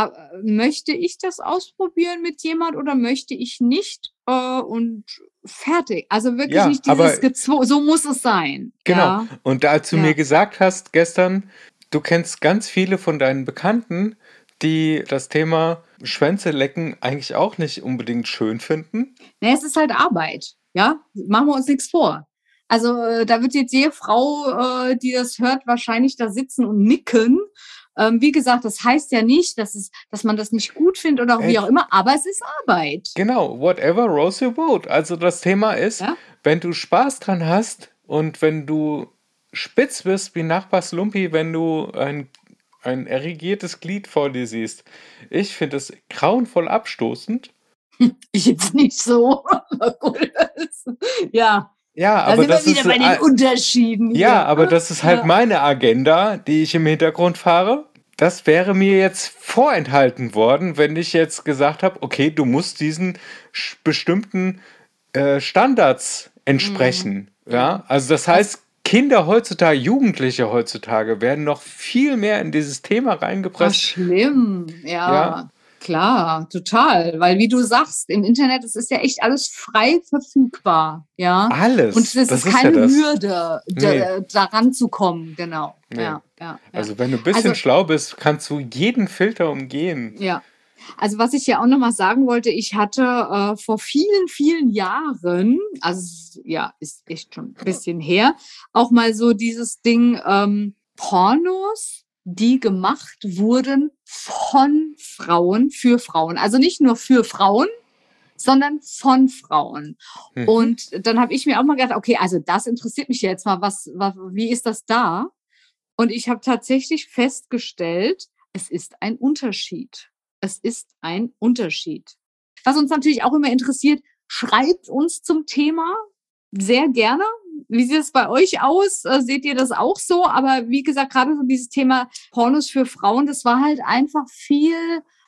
möchte ich das ausprobieren mit jemand oder möchte ich nicht? Äh, und fertig. Also wirklich ja, nicht dieses gezwungen, so muss es sein. Genau. Ja. Und als du ja. mir gesagt hast gestern, du kennst ganz viele von deinen Bekannten, die das Thema Schwänze lecken eigentlich auch nicht unbedingt schön finden. Nee, es ist halt Arbeit. Ja, machen wir uns nichts vor. Also äh, da wird jetzt jede Frau, äh, die das hört, wahrscheinlich da sitzen und nicken. Ähm, wie gesagt, das heißt ja nicht, dass, es, dass man das nicht gut findet oder wie auch immer, aber es ist Arbeit. Genau, whatever rose your boat. Also das Thema ist, ja? wenn du Spaß dran hast und wenn du spitz bist wie Nachbars Lumpi, wenn du ein, ein erigiertes Glied vor dir siehst. Ich finde es grauenvoll abstoßend. Ich jetzt nicht so. ja. Ja, aber da sind wir wieder bei den Unterschieden. Ja, hier. aber das ist halt ja. meine Agenda, die ich im Hintergrund fahre. Das wäre mir jetzt vorenthalten worden, wenn ich jetzt gesagt habe, okay, du musst diesen bestimmten äh, Standards entsprechen. Mhm. Ja, also das heißt, Kinder heutzutage, Jugendliche heutzutage werden noch viel mehr in dieses Thema reingepresst. Ach, schlimm, ja. ja. Klar, total. Weil wie du sagst, im Internet, es ist ja echt alles frei verfügbar. Ja. Alles. Und es ist, das keine ja Hürde, nee. da, daran zu kommen, genau. Nee. Ja, ja, also wenn du ein bisschen also, schlau bist, kannst du jeden Filter umgehen. Ja. Also was ich ja auch noch mal sagen wollte, ich hatte äh, vor vielen, vielen Jahren, also ja, ist echt schon ein bisschen her, auch mal so dieses Ding ähm, Pornos die gemacht wurden von Frauen für Frauen. Also nicht nur für Frauen, sondern von Frauen. Mhm. Und dann habe ich mir auch mal gedacht, okay, also das interessiert mich jetzt mal, was, was wie ist das da? Und ich habe tatsächlich festgestellt, es ist ein Unterschied. Es ist ein Unterschied. Was uns natürlich auch immer interessiert, schreibt uns zum Thema sehr gerne. Wie sieht es bei euch aus? Äh, seht ihr das auch so? Aber wie gesagt, gerade so dieses Thema Pornos für Frauen, das war halt einfach viel,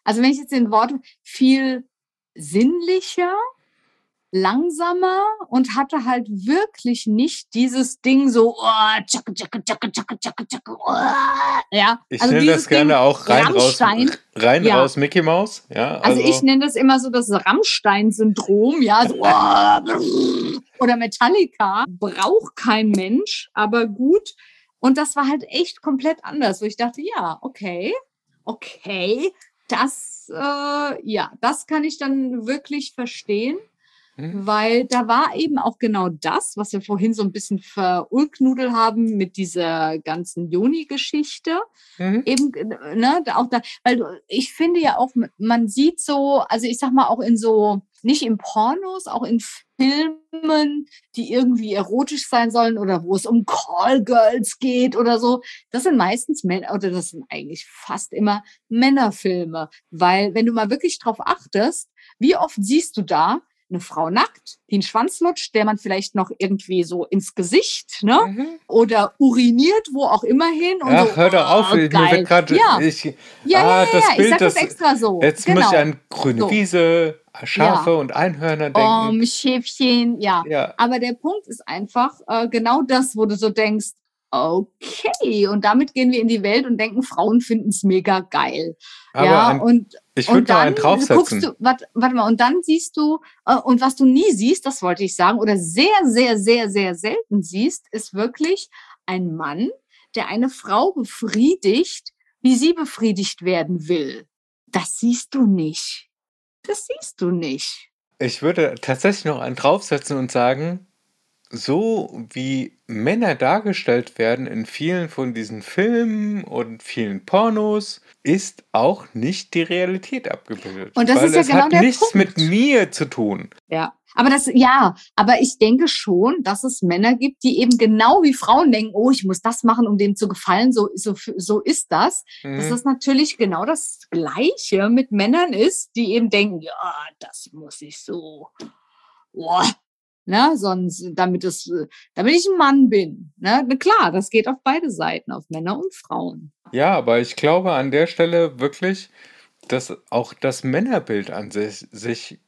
also wenn ich jetzt den Wort viel sinnlicher, langsamer und hatte halt wirklich nicht dieses Ding so, oh, tschak, tschak, tschak, tschak, tschak, tschak, oh, ja. Ich also nenne das gerne Ding, auch rein Rammstein. raus, rein ja. raus Mickey Mouse, ja. Also, also ich nenne das immer so das Rammstein-Syndrom, ja, so, oh, oder Metallica, braucht kein Mensch, aber gut. Und das war halt echt komplett anders, wo ich dachte, ja, okay, okay, das, äh, ja, das kann ich dann wirklich verstehen. Mhm. Weil da war eben auch genau das, was wir vorhin so ein bisschen verulknudelt haben mit dieser ganzen Juni-Geschichte. Mhm. Eben, ne, auch da, weil ich finde ja auch, man sieht so, also ich sag mal auch in so, nicht in Pornos, auch in Filmen, die irgendwie erotisch sein sollen oder wo es um Callgirls geht oder so. Das sind meistens Männer, oder das sind eigentlich fast immer Männerfilme. Weil, wenn du mal wirklich drauf achtest, wie oft siehst du da eine Frau nackt, die einen Schwanz lutscht, der man vielleicht noch irgendwie so ins Gesicht, ne? Mhm. Oder uriniert, wo auch immer hin. Ach, so, hör doch auf, oh, mir wird gerade. Ja. Ich, ja, ah, ja, ja, Bild, ich sag das, das extra so. Jetzt genau. muss ich an grüne so. Wiese, Schafe ja. und Einhörner denken. Um, Schäfchen, ja. ja. Aber der Punkt ist einfach äh, genau das, wo du so denkst, okay, und damit gehen wir in die Welt und denken, Frauen finden es mega geil. Aber ja, und ich würde da einen draufsetzen. Du, warte, warte mal, und dann siehst du, äh, und was du nie siehst, das wollte ich sagen, oder sehr, sehr, sehr, sehr selten siehst, ist wirklich ein Mann, der eine Frau befriedigt, wie sie befriedigt werden will. Das siehst du nicht. Das siehst du nicht. Ich würde tatsächlich noch einen draufsetzen und sagen, so wie Männer dargestellt werden in vielen von diesen Filmen und vielen Pornos, ist auch nicht die Realität abgebildet. Und das ist ja genau hat der nichts Punkt. mit mir zu tun. Ja, aber das, ja, aber ich denke schon, dass es Männer gibt, die eben genau wie Frauen denken, oh, ich muss das machen, um dem zu gefallen, so, so, so ist das. Mhm. Dass das natürlich genau das Gleiche mit Männern ist, die eben denken, ja, das muss ich so. Boah, ne? Sonst, damit es, damit ich ein Mann bin. Ne? Klar, das geht auf beide Seiten, auf Männer und Frauen. Ja, aber ich glaube an der Stelle wirklich, dass auch das Männerbild an sich, sich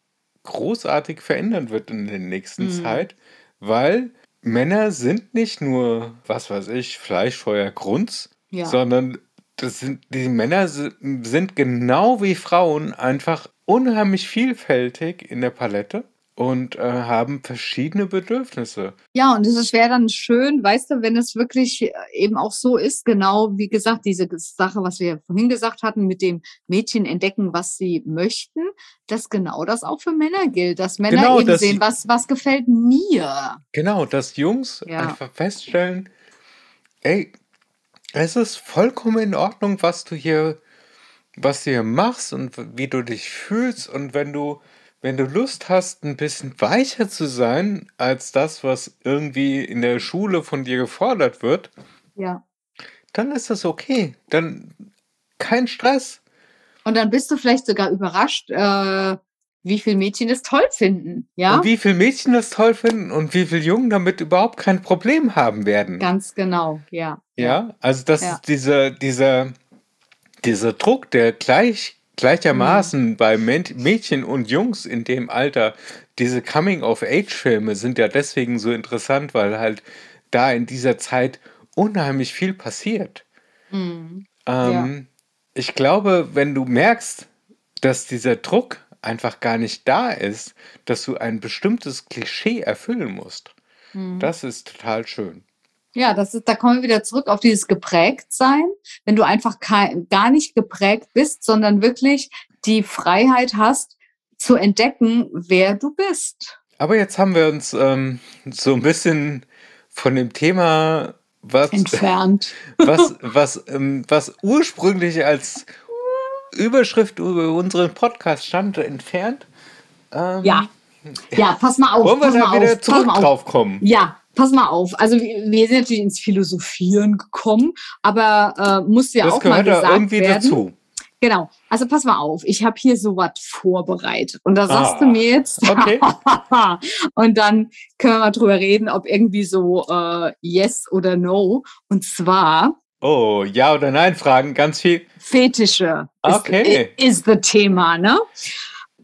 großartig verändern wird in der nächsten mhm. Zeit, weil Männer sind nicht nur, was weiß ich, Fleischfeuer Grunz, ja. sondern das sind, die Männer sind genau wie Frauen einfach unheimlich vielfältig in der Palette und äh, haben verschiedene Bedürfnisse. Ja, und es wäre dann schön, weißt du, wenn es wirklich äh, eben auch so ist, genau wie gesagt, diese Sache, was wir vorhin gesagt hatten, mit dem Mädchen entdecken, was sie möchten, dass genau das auch für Männer gilt, dass Männer genau, eben sehen, was, was gefällt mir. Genau, dass Jungs ja. einfach feststellen, ey, es ist vollkommen in Ordnung, was du hier, was du hier machst und wie du dich fühlst und wenn du wenn du Lust hast, ein bisschen weicher zu sein als das, was irgendwie in der Schule von dir gefordert wird, Ja. dann ist das okay. Dann kein Stress. Und dann bist du vielleicht sogar überrascht, äh, wie viele Mädchen es toll finden, ja? Und wie viele Mädchen das toll finden und wie viele Jungen damit überhaupt kein Problem haben werden. Ganz genau, ja. Ja, also das Ja. ist dieser, dieser, dieser Druck, der gleich Gleichermaßen mhm. bei Mädchen und Jungs in dem Alter, diese Coming-of-Age-Filme sind ja deswegen so interessant, weil halt da in dieser Zeit unheimlich viel passiert. Mhm. Ähm, ja. Ich glaube, wenn du merkst, dass dieser Druck einfach gar nicht da ist, dass du ein bestimmtes Klischee erfüllen musst, mhm. das ist total schön. Ja, das ist, da kommen wir wieder zurück auf dieses geprägt sein. Wenn du einfach kein, gar nicht geprägt bist, sondern wirklich die Freiheit hast, zu entdecken, wer du bist. Aber jetzt haben wir uns ähm, so ein bisschen von dem Thema was, entfernt. Was, was, ähm, was ursprünglich als Überschrift über unseren Podcast stand, entfernt. Ähm, ja. Ja, pass mal auf. Wollen wir da wieder zurück drauf kommen? Ja, pass mal auf. Also wir, sind natürlich ins Philosophieren gekommen, aber äh, muss ja das auch mal gesagt da irgendwie werden. dazu. Genau. Also pass mal auf. Ich habe hier so was vorbereitet und da sagst ah, du mir jetzt. Okay. und dann können wir mal drüber reden, ob irgendwie so äh, Yes oder No. Und zwar. Oh, ja oder nein Fragen, ganz viel. Fetische. Okay. Ist, ist das Thema, ne?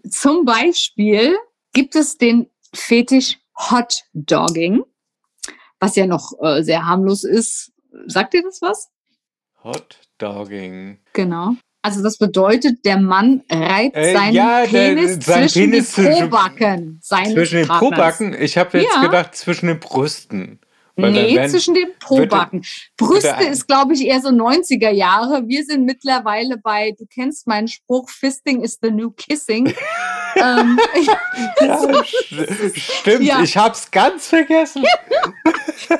Zum Beispiel gibt es den Fetisch Hot Dogging was ja noch äh, sehr harmlos ist. Sagt dir das was? Hot Dogging. Genau. Also das bedeutet, der Mann reibt äh, seinen ja, Penis der, sein zwischen Penis den Probacken. Zwischen den Probacken? Ich habe jetzt ja. gedacht zwischen den Brüsten. Weil nee, zwischen den Probacken. Brüste ist, glaube ich, eher so 90er Jahre. Wir sind mittlerweile bei, du kennst meinen Spruch, Fisting is the new kissing. ähm, ja, stimmt, ja. ich habe es ganz vergessen.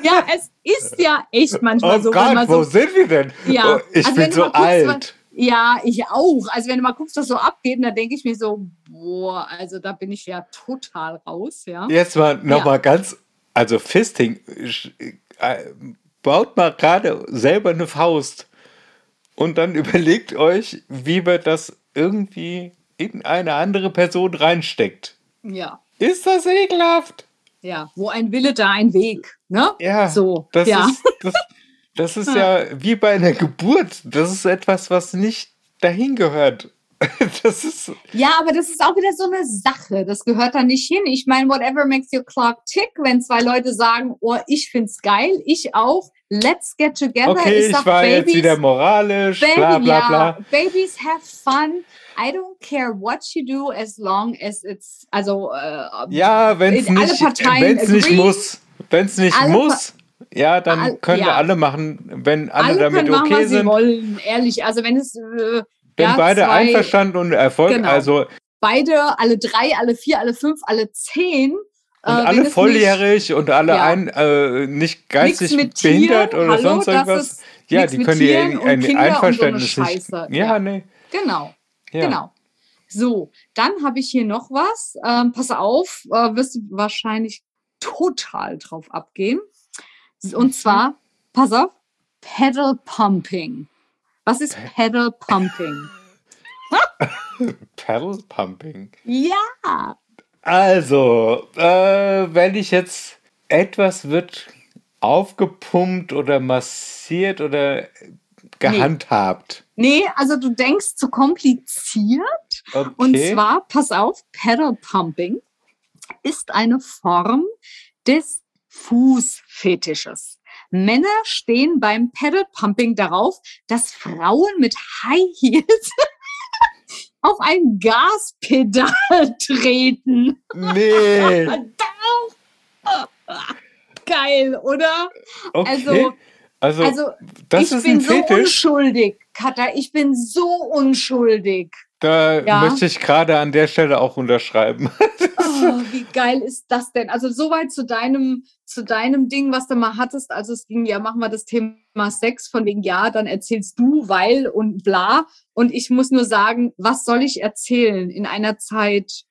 ja, es ist ja echt manchmal oh so. Gott, so, wo sind wir denn? Ja, oh, ich also bin so alt. Guckst, ja, ich auch. Also wenn du mal guckst, was so abgeht, dann denke ich mir so, boah, also da bin ich ja total raus. Ja. Jetzt mal nochmal ja. ganz also Fisting, äh, baut mal gerade selber eine Faust und dann überlegt euch, wie man das irgendwie in eine andere Person reinsteckt. Ja. Ist das ekelhaft? Ja, wo ein Wille, da ein Weg. Ne? Ja, so. Das ja. ist, das, das ist ja wie bei einer Geburt. Das ist etwas, was nicht dahin gehört. Ja, aber das ist auch wieder so eine Sache. Das gehört da nicht hin. Ich meine, whatever makes your clock tick, wenn zwei Leute sagen, oh, ich find's geil, ich auch. Let's get together. Okay, ich, ich war Babies, jetzt wieder moralisch, Baby, bla bla bla. Ja, babies have fun. I don't care what you do as long as it's, also äh, ja, wenn es nicht, wenn's nicht muss, wenn es nicht alle muss, ja, dann können ja. alle machen, wenn alle, alle damit okay machen, sind. Sie wollen, ehrlich. Also wenn es äh, bin ja, beide zwei, einverstanden und Erfolg. Genau. Also beide, alle drei, alle vier, alle fünf, alle zehn. Und äh, alle volljährig nicht, und alle ja. ein, äh, nicht geistig behindert Tieren, oder hallo, sonst irgendwas. Ja, die können die ein, ein Einverständnis so nicht. Ja, ja, nee. Genau. Ja. Genau. So, dann habe ich hier noch was. Ähm, pass auf, äh, wirst du wahrscheinlich total drauf abgehen. Und mhm. zwar, pass auf, Pedal Pumping. Was ist Pedal Pumping? Pedal Pumping? Ja. Also, äh, wenn ich jetzt etwas wird aufgepumpt oder massiert oder gehandhabt. Nee, nee also du denkst zu kompliziert. Okay. Und zwar, pass auf, Pedal Pumping ist eine Form des Fußfetisches. Männer stehen beim Pedal Pumping darauf, dass Frauen mit High Heels auf ein Gaspedal treten. Nee. Geil, oder? Okay. Also, also, also das ich ist bin ein so unschuldig, Katha. Ich bin so unschuldig. Da Ja. möchte ich gerade an der Stelle auch unterschreiben. Oh, wie geil ist das denn? Also soweit zu deinem, zu deinem Ding, was du mal hattest. Also es ging ja, machen wir das Thema Sex von wegen, ja, dann erzählst du, weil und bla. Und ich muss nur sagen, was soll ich erzählen in einer Zeit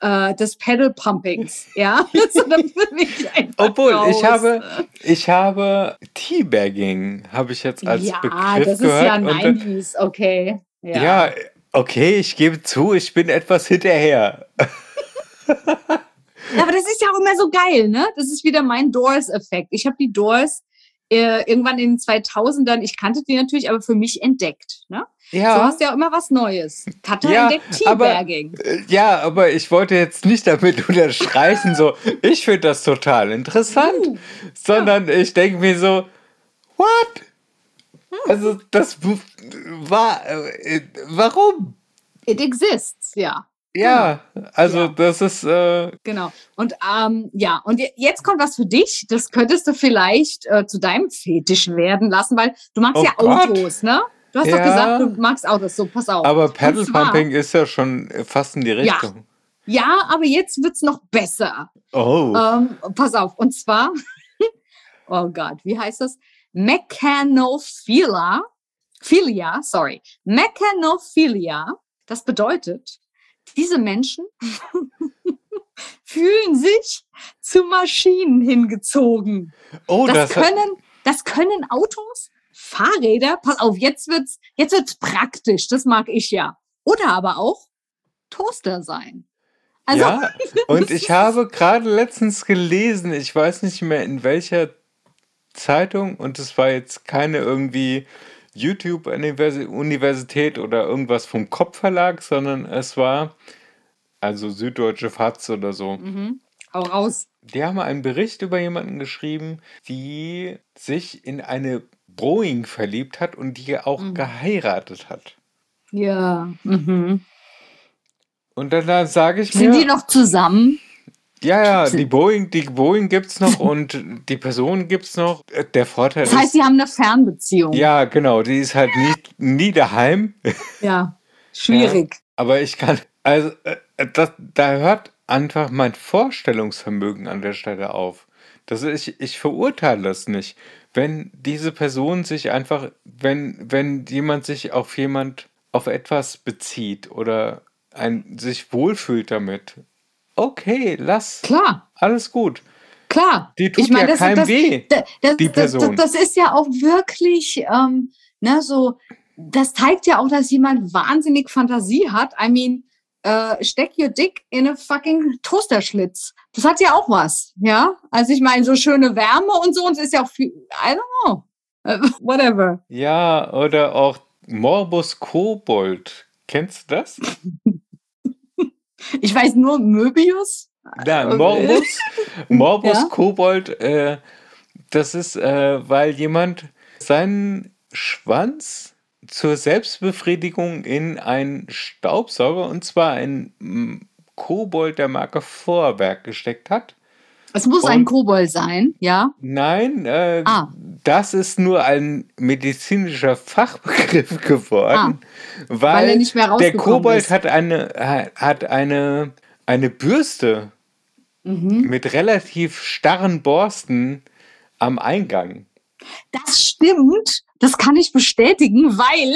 äh, des? Ja, das ist für mich einfach Obwohl, ich raus. habe, ich habe Teabagging, habe ich jetzt als ja, Begriff das ist gehört. ja und, äh, 90s, okay. Ja. ja, okay, ich gebe zu, ich bin etwas hinterher. Ja, aber das ist ja auch immer so geil, ne? Das ist wieder mein Doors-Effekt. Ich habe die Doors äh, irgendwann in den 2000ern, ich kannte die natürlich, aber für mich entdeckt. Ne? So Ja, hast du ja auch immer was Neues. Katha Ja, entdeckt Teabagging. äh, ja, aber ich wollte jetzt nicht damit unterstreichen, so, ich finde das total interessant, Uh, sondern ich denke mir so, what? Also, das war, äh, warum? it exists, ja. Ja, also Ja. das ist, äh, Genau. Und ähm, ja, und je- jetzt kommt was für dich. Das könntest du vielleicht äh, zu deinem Fetisch werden lassen, weil du magst Oh ja Gott. Autos, ne? Du hast Ja. doch gesagt, du magst Autos. So, pass auf. aber Und zwar- Paddlepumping ist ja schon fast in die Ja. Richtung. Ja, aber jetzt wird's noch besser. Oh, Ähm, pass auf, und zwar, oh Gott, wie heißt das? Mechanophilia, Philia, sorry, Mechanophilia, das bedeutet, diese Menschen fühlen sich zu Maschinen hingezogen. oh Das, das, können, das können Autos, Fahrräder, pass auf, jetzt wird's, jetzt wird's praktisch, das mag ich ja. Oder aber auch Toaster sein. Also, ja, und ich habe gerade letztens gelesen, ich weiß nicht mehr in welcher Zeitung, und es war jetzt keine irgendwie YouTube-Universität oder irgendwas vom Kopfverlag, sondern es war also Süddeutsche Fatz oder so. mhm. hau raus. Die haben einen Bericht über jemanden geschrieben, die sich in eine Boeing verliebt hat und die auch Mhm. geheiratet hat. Ja. Mhm. Und dann, dann sage ich Sind mir, die noch zusammen? Ja, ja, die Boeing, die Boeing gibt's noch und die Person gibt's noch. Äh, Der Vorteil Das heißt, ist, sie haben eine Fernbeziehung. ja, genau, die ist halt nie, nie daheim. Ja. Schwierig. Aber ich kann, also, äh, das, da hört einfach mein Vorstellungsvermögen an der Stelle auf. Das ist, ich, ich verurteile das nicht. Wenn diese Person sich einfach, wenn, wenn jemand sich auf jemand, auf etwas bezieht oder ein, sich wohlfühlt damit, okay, lass, Klar, alles gut. klar. Die tut ich meine, ja das, keinem das, weh. das, die Person. das ist ja auch wirklich, ähm, ne, so, das zeigt ja auch, dass jemand wahnsinnig Fantasie hat. I mean, äh, steck your dick in a fucking Toasterschlitz. Das hat ja auch was, ja? Also ich meine, so schöne Wärme und so, und es ist ja auch viel, I don't know. Äh, Whatever. Ja, oder auch Morbus Kobold. Kennst du das? Ich weiß nur Möbius. Ja, Morbus, Morbus Ja? Kobold, äh, das ist, äh, weil jemand seinen Schwanz zur Selbstbefriedigung in einen Staubsauger, und zwar einen mm, Kobold der Marke Vorwerk gesteckt hat. Es muss Und- ein Kobold sein, ja? Nein, äh, Ah. das ist nur ein medizinischer Fachbegriff geworden, weil, Ah. Weil er nicht mehr der Kobold ist. hat eine, hat eine, eine Bürste Mhm. mit relativ starren Borsten am Eingang. Das stimmt. Das kann ich bestätigen, weil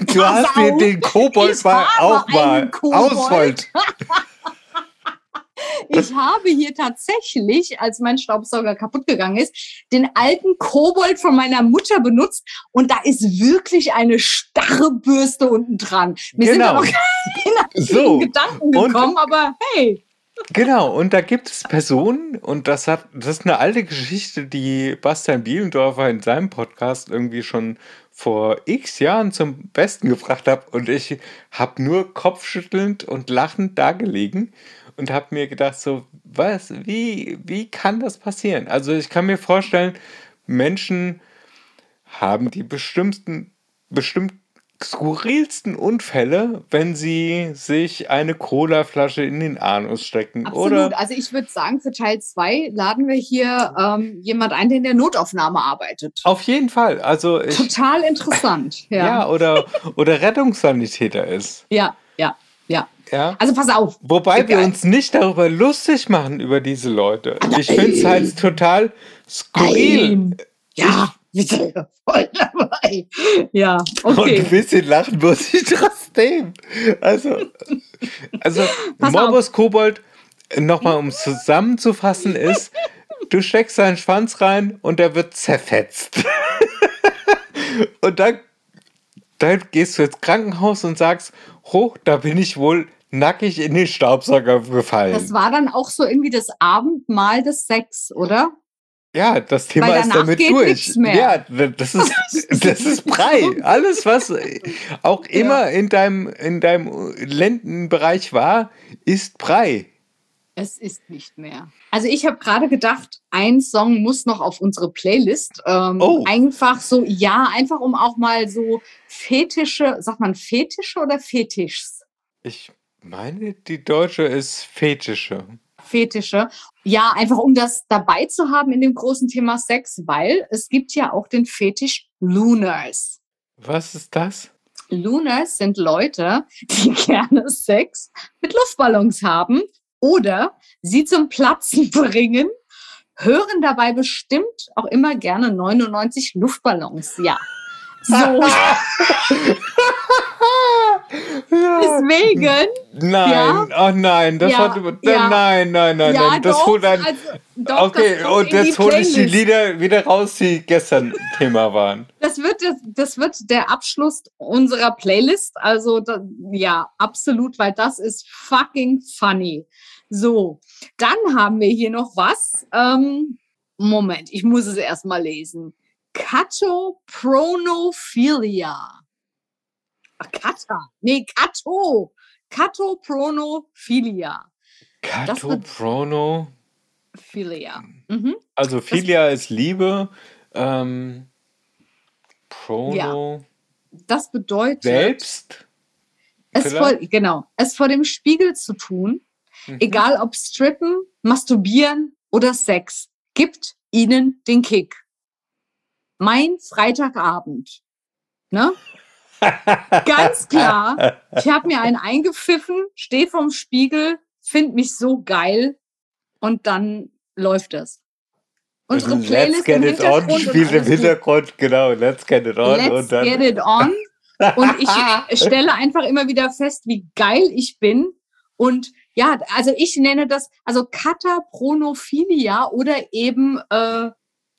Du hast dir auf, den Kobold mal auch mal ausholt. Ich habe hier tatsächlich, als mein Staubsauger kaputt gegangen ist, den alten Kobold von meiner Mutter benutzt und da ist wirklich eine starre Bürste unten dran. Mir sind da Genau. noch keine So, Gedanken und- gekommen, aber hey. Genau, und da gibt es Personen, und das hat, das ist eine alte Geschichte, die Bastian Bielendorfer in seinem Podcast irgendwie schon vor x Jahren zum Besten gebracht hat. Und ich habe nur kopfschüttelnd und lachend dagelegen und habe mir gedacht, so, was, wie, wie kann das passieren? Also ich kann mir vorstellen, Menschen haben die bestimmten, bestimmt skurrilsten Unfälle, wenn sie sich eine Colaflasche in den Anus stecken. Absolut. Oder Also ich würde sagen, für Teil 2 laden wir hier ähm, jemand ein, der in der Notaufnahme arbeitet. auf jeden Fall. Also ich, Total interessant. ja. Ja. oder, oder Rettungssanitäter ist. Ja, ja, ja. Ja. Also pass auf. Wobei wir uns nicht darüber lustig machen, über diese Leute. Ich finde es halt total skurril. Nein. Ja, wir sind ja voll dabei. Ja, Und okay. ein bisschen lachen muss ich trotzdem. Also, also Pass Morbus Kobold, nochmal um es zusammenzufassen, ist, du steckst deinen Schwanz rein und der wird zerfetzt. und dann, dann gehst du ins Krankenhaus und sagst, hoch, da bin ich wohl nackig in den Staubsauger gefallen. Das war dann auch so irgendwie das Abendmahl des Sex, oder? Ja, das Thema ist damit durch. Ja, das ist, das ist Brei. Alles, was auch immer in deinem, in deinem Lendenbereich war, ist Brei. Es ist nicht mehr. Also ich habe gerade gedacht, ein Song muss noch auf unsere Playlist. Ähm, Oh. Einfach so, ja, einfach um auch mal so Fetische, sagt man Fetische oder Fetischs? Ich meine, die deutsche ist Fetische. Fetische. Ja, einfach um das dabei zu haben in dem großen Thema Sex, weil es gibt ja auch den Fetisch Lunars. Was ist das? Lunars sind Leute, die gerne Sex mit Luftballons haben oder sie zum Platzen bringen, hören dabei bestimmt auch immer gerne 99 Luftballons. Ja. So, deswegen. Nein, Ja. oh nein, das Ja, hat ja. nein, nein, nein, ja, nein, das doch, holt ein. also, doch, okay, und jetzt hole ich die. Lieder wieder raus, die gestern Thema waren. Das wird, das, das wird der Abschluss unserer Playlist. Also da, ja, absolut, weil das ist fucking funny. So, dann haben wir hier noch was. Ähm, Moment, ich muss es erstmal lesen. Catopronophilia. Ach, Kata. Nee, Kato. Catopronophilia. Das wird- Catoprono. Philia. Mhm. Also Philia ist Liebe. Ähm, Prono Das bedeutet. selbst. es vor, genau, es vor dem Spiegel zu tun, Mhm. egal ob strippen, masturbieren oder Sex, gibt ihnen den Kick. Mein Freitagabend. Ne? Ganz klar. Ich habe mir einen eingepfiffen, stehe vorm Spiegel, finde mich so geil und dann läuft es. Unsere Let's Playlist get im it on spielt im. Hintergrund, genau. Let's get it on. Let's und dann, get it on. Und ich stelle einfach immer wieder fest, wie geil ich bin. Und ja, also ich nenne das also Katapronophilia oder eben äh,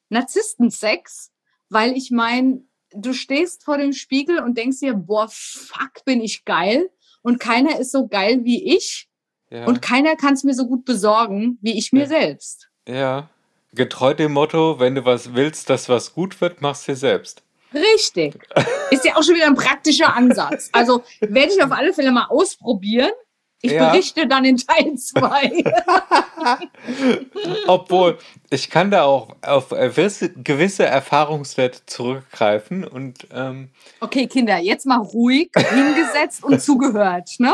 Narzisstensex, weil ich meine, du stehst vor dem Spiegel und denkst dir, boah, fuck, bin ich geil. Und keiner ist so geil wie ich. ja, Und keiner kann es mir so gut besorgen wie ich mir Ja. selbst. ja. Getreu dem Motto, wenn du was willst, dass was gut wird, mach's dir selbst. Richtig. Ist ja auch schon wieder ein praktischer Ansatz. Also werde ich auf alle Fälle mal ausprobieren. Ich Ja. berichte dann in Teil 2. Obwohl, ich kann da auch auf gewisse, Erfahrungswerte zurückgreifen und ähm, Okay, Kinder, jetzt mal ruhig hingesetzt und zugehört. Ne?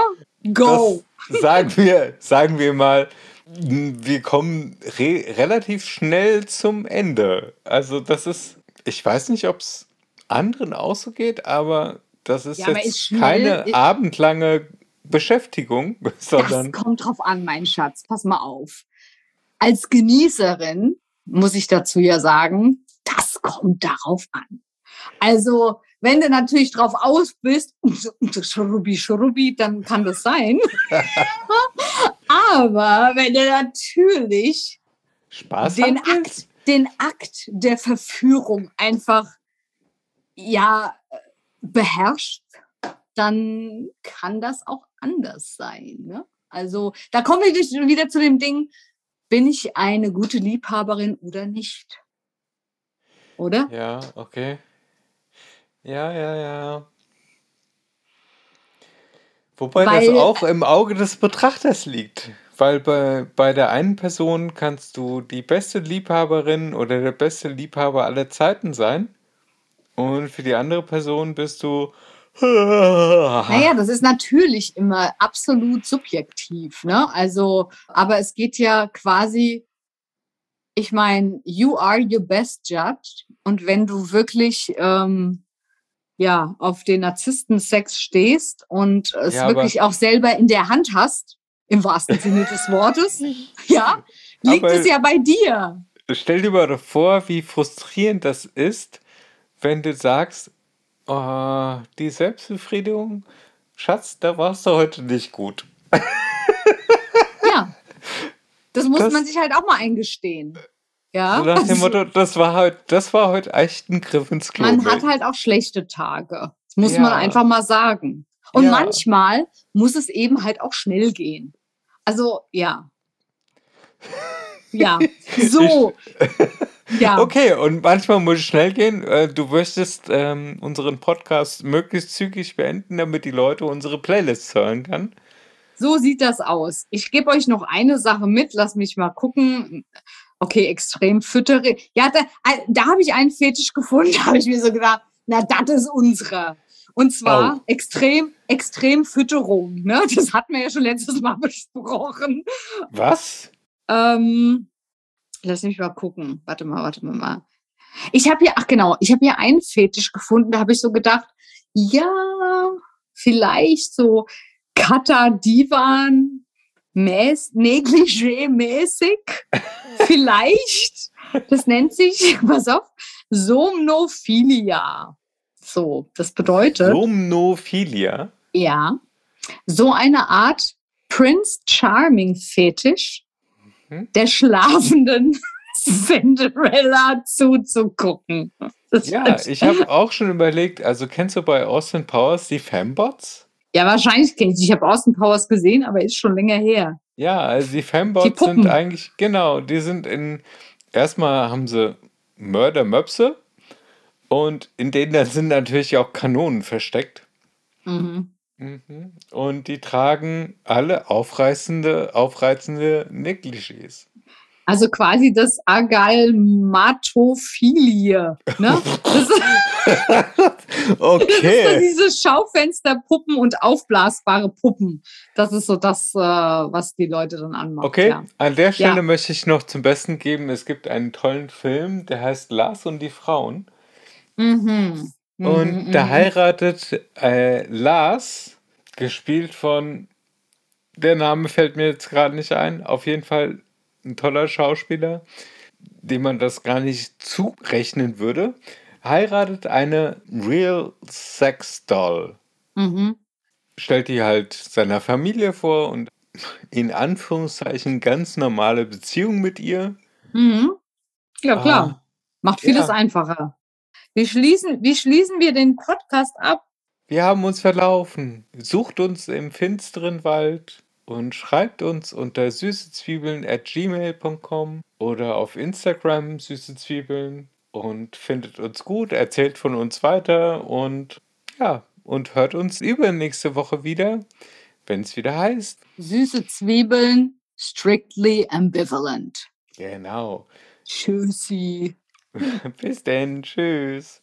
Go. das sagen wir, sagen wir mal, wir kommen re relativ schnell zum Ende. Also das ist, ich weiß nicht, ob es anderen auch so geht, aber das ist Ja, jetzt ist schnell- keine abendlange Beschäftigung, Das sondern kommt drauf an, mein Schatz. Pass mal auf. Als Genießerin muss ich dazu ja sagen, das kommt darauf an. Also, wenn du natürlich drauf aus bist, Schrubbi, Schrubbi, dann kann das sein. Aber wenn du natürlich Spaß den Akt, den Akt der Verführung einfach ja beherrscht, dann kann das auch anders sein. Ne? Also da kommen wir wieder- wieder zu dem Ding, bin ich eine gute Liebhaberin oder nicht? Oder? Ja, okay. Ja, ja, ja. Wobei das Weil- auch im Auge des Betrachters liegt. Weil bei, bei der einen Person kannst du die beste Liebhaberin oder der beste Liebhaber aller Zeiten sein. Und für die andere Person bist du Naja, das ist natürlich immer absolut subjektiv, ne? Also, aber es geht ja quasi, ich meine, you are your best judge. Und wenn du wirklich ähm, ja auf den Narzissten-Sex stehst und es Ja, wirklich auch selber in der Hand hast, im wahrsten Sinne des Wortes, ja, liegt es aber ja bei dir. stell dir mal vor, wie frustrierend das ist, wenn du sagst, oh, die Selbstbefriedigung, Schatz, da warst du heute nicht gut. Ja, das muss Das, man sich halt auch mal eingestehen. so Ja, nach dem also Motto, das war heute, das war heute echt ein Griff ins Klo, man hat Babe. halt auch schlechte Tage. Das muss man Ja, einfach mal sagen. Und ja. manchmal muss es eben halt auch schnell gehen. Also, ja, ja, Ich, so, ja, okay, und manchmal muss es schnell gehen. Äh, Du möchtest ähm, unseren Podcast möglichst zügig beenden, damit die Leute unsere Playlists hören kann. so sieht das aus. Ich gebe euch noch eine Sache mit, lass mich mal gucken. Okay, extrem füttere. Ja, da, äh, da habe ich einen Fetisch gefunden, da habe ich mir so gedacht, na, das ist unsere. Und Oh, zwar extrem, extrem Fütterung. Ne? Das hatten wir ja schon letztes Mal besprochen. was? Ähm, lass mich mal gucken. Warte mal, warte mal. mal. Ich habe hier, ach genau, ich habe hier einen Fetisch gefunden, da habe ich so gedacht, ja, vielleicht so Kata Divan mäß, Negligé-mäßig. Vielleicht. Das nennt sich, pass auf, Somnophilia. So, das bedeutet, Somnophilia? ja, so eine Art Prince Charming Fetisch Hm? der schlafenden Cinderella zuzugucken. Das Ja, ich habe auch schon überlegt, also kennst du bei Austin Powers die Fembots? ja, wahrscheinlich kenne ich. Ich habe Austin Powers gesehen, aber ist schon länger her. Ja, also die Die Fembots sind eigentlich, genau, die sind in, erstmal haben sie Mördermöpse und in denen sind natürlich auch Kanonen versteckt. Mhm. Mhm. Und die tragen alle aufreißende, aufreizende Negligés. Also quasi das Agalmatophilie. Ne? Das, das ist so Okay. diese Schaufensterpuppen und aufblasbare Puppen. Das ist so das, äh, was die Leute dann anmacht. Okay, Ja. an der Stelle Ja. möchte ich noch zum Besten geben, es gibt einen tollen Film, der heißt Lars und die Frauen. Mhm. Und Mhm, da mhm. heiratet äh, Lars, gespielt von, der Name fällt mir jetzt gerade nicht ein, auf jeden Fall ein toller Schauspieler, dem man das gar nicht zurechnen würde, heiratet eine Real Sex Doll. Mhm. Stellt die halt seiner Familie vor und in Anführungszeichen ganz normale Beziehung mit ihr. Mhm. Ja, klar. Ah, Macht vieles ja, einfacher. Wie schließen, wie schließen wir den Podcast ab? wir haben uns verlaufen. Sucht uns im finsteren Wald und schreibt uns unter süßezwiebeln at gmail.com oder auf Instagram süßezwiebeln und findet uns gut, erzählt von uns weiter und ja, und hört uns übernächste Woche wieder, wenn es wieder heißt. Süße Zwiebeln, strictly ambivalent. Genau. Tschüssi. Bis denn. Tschüss.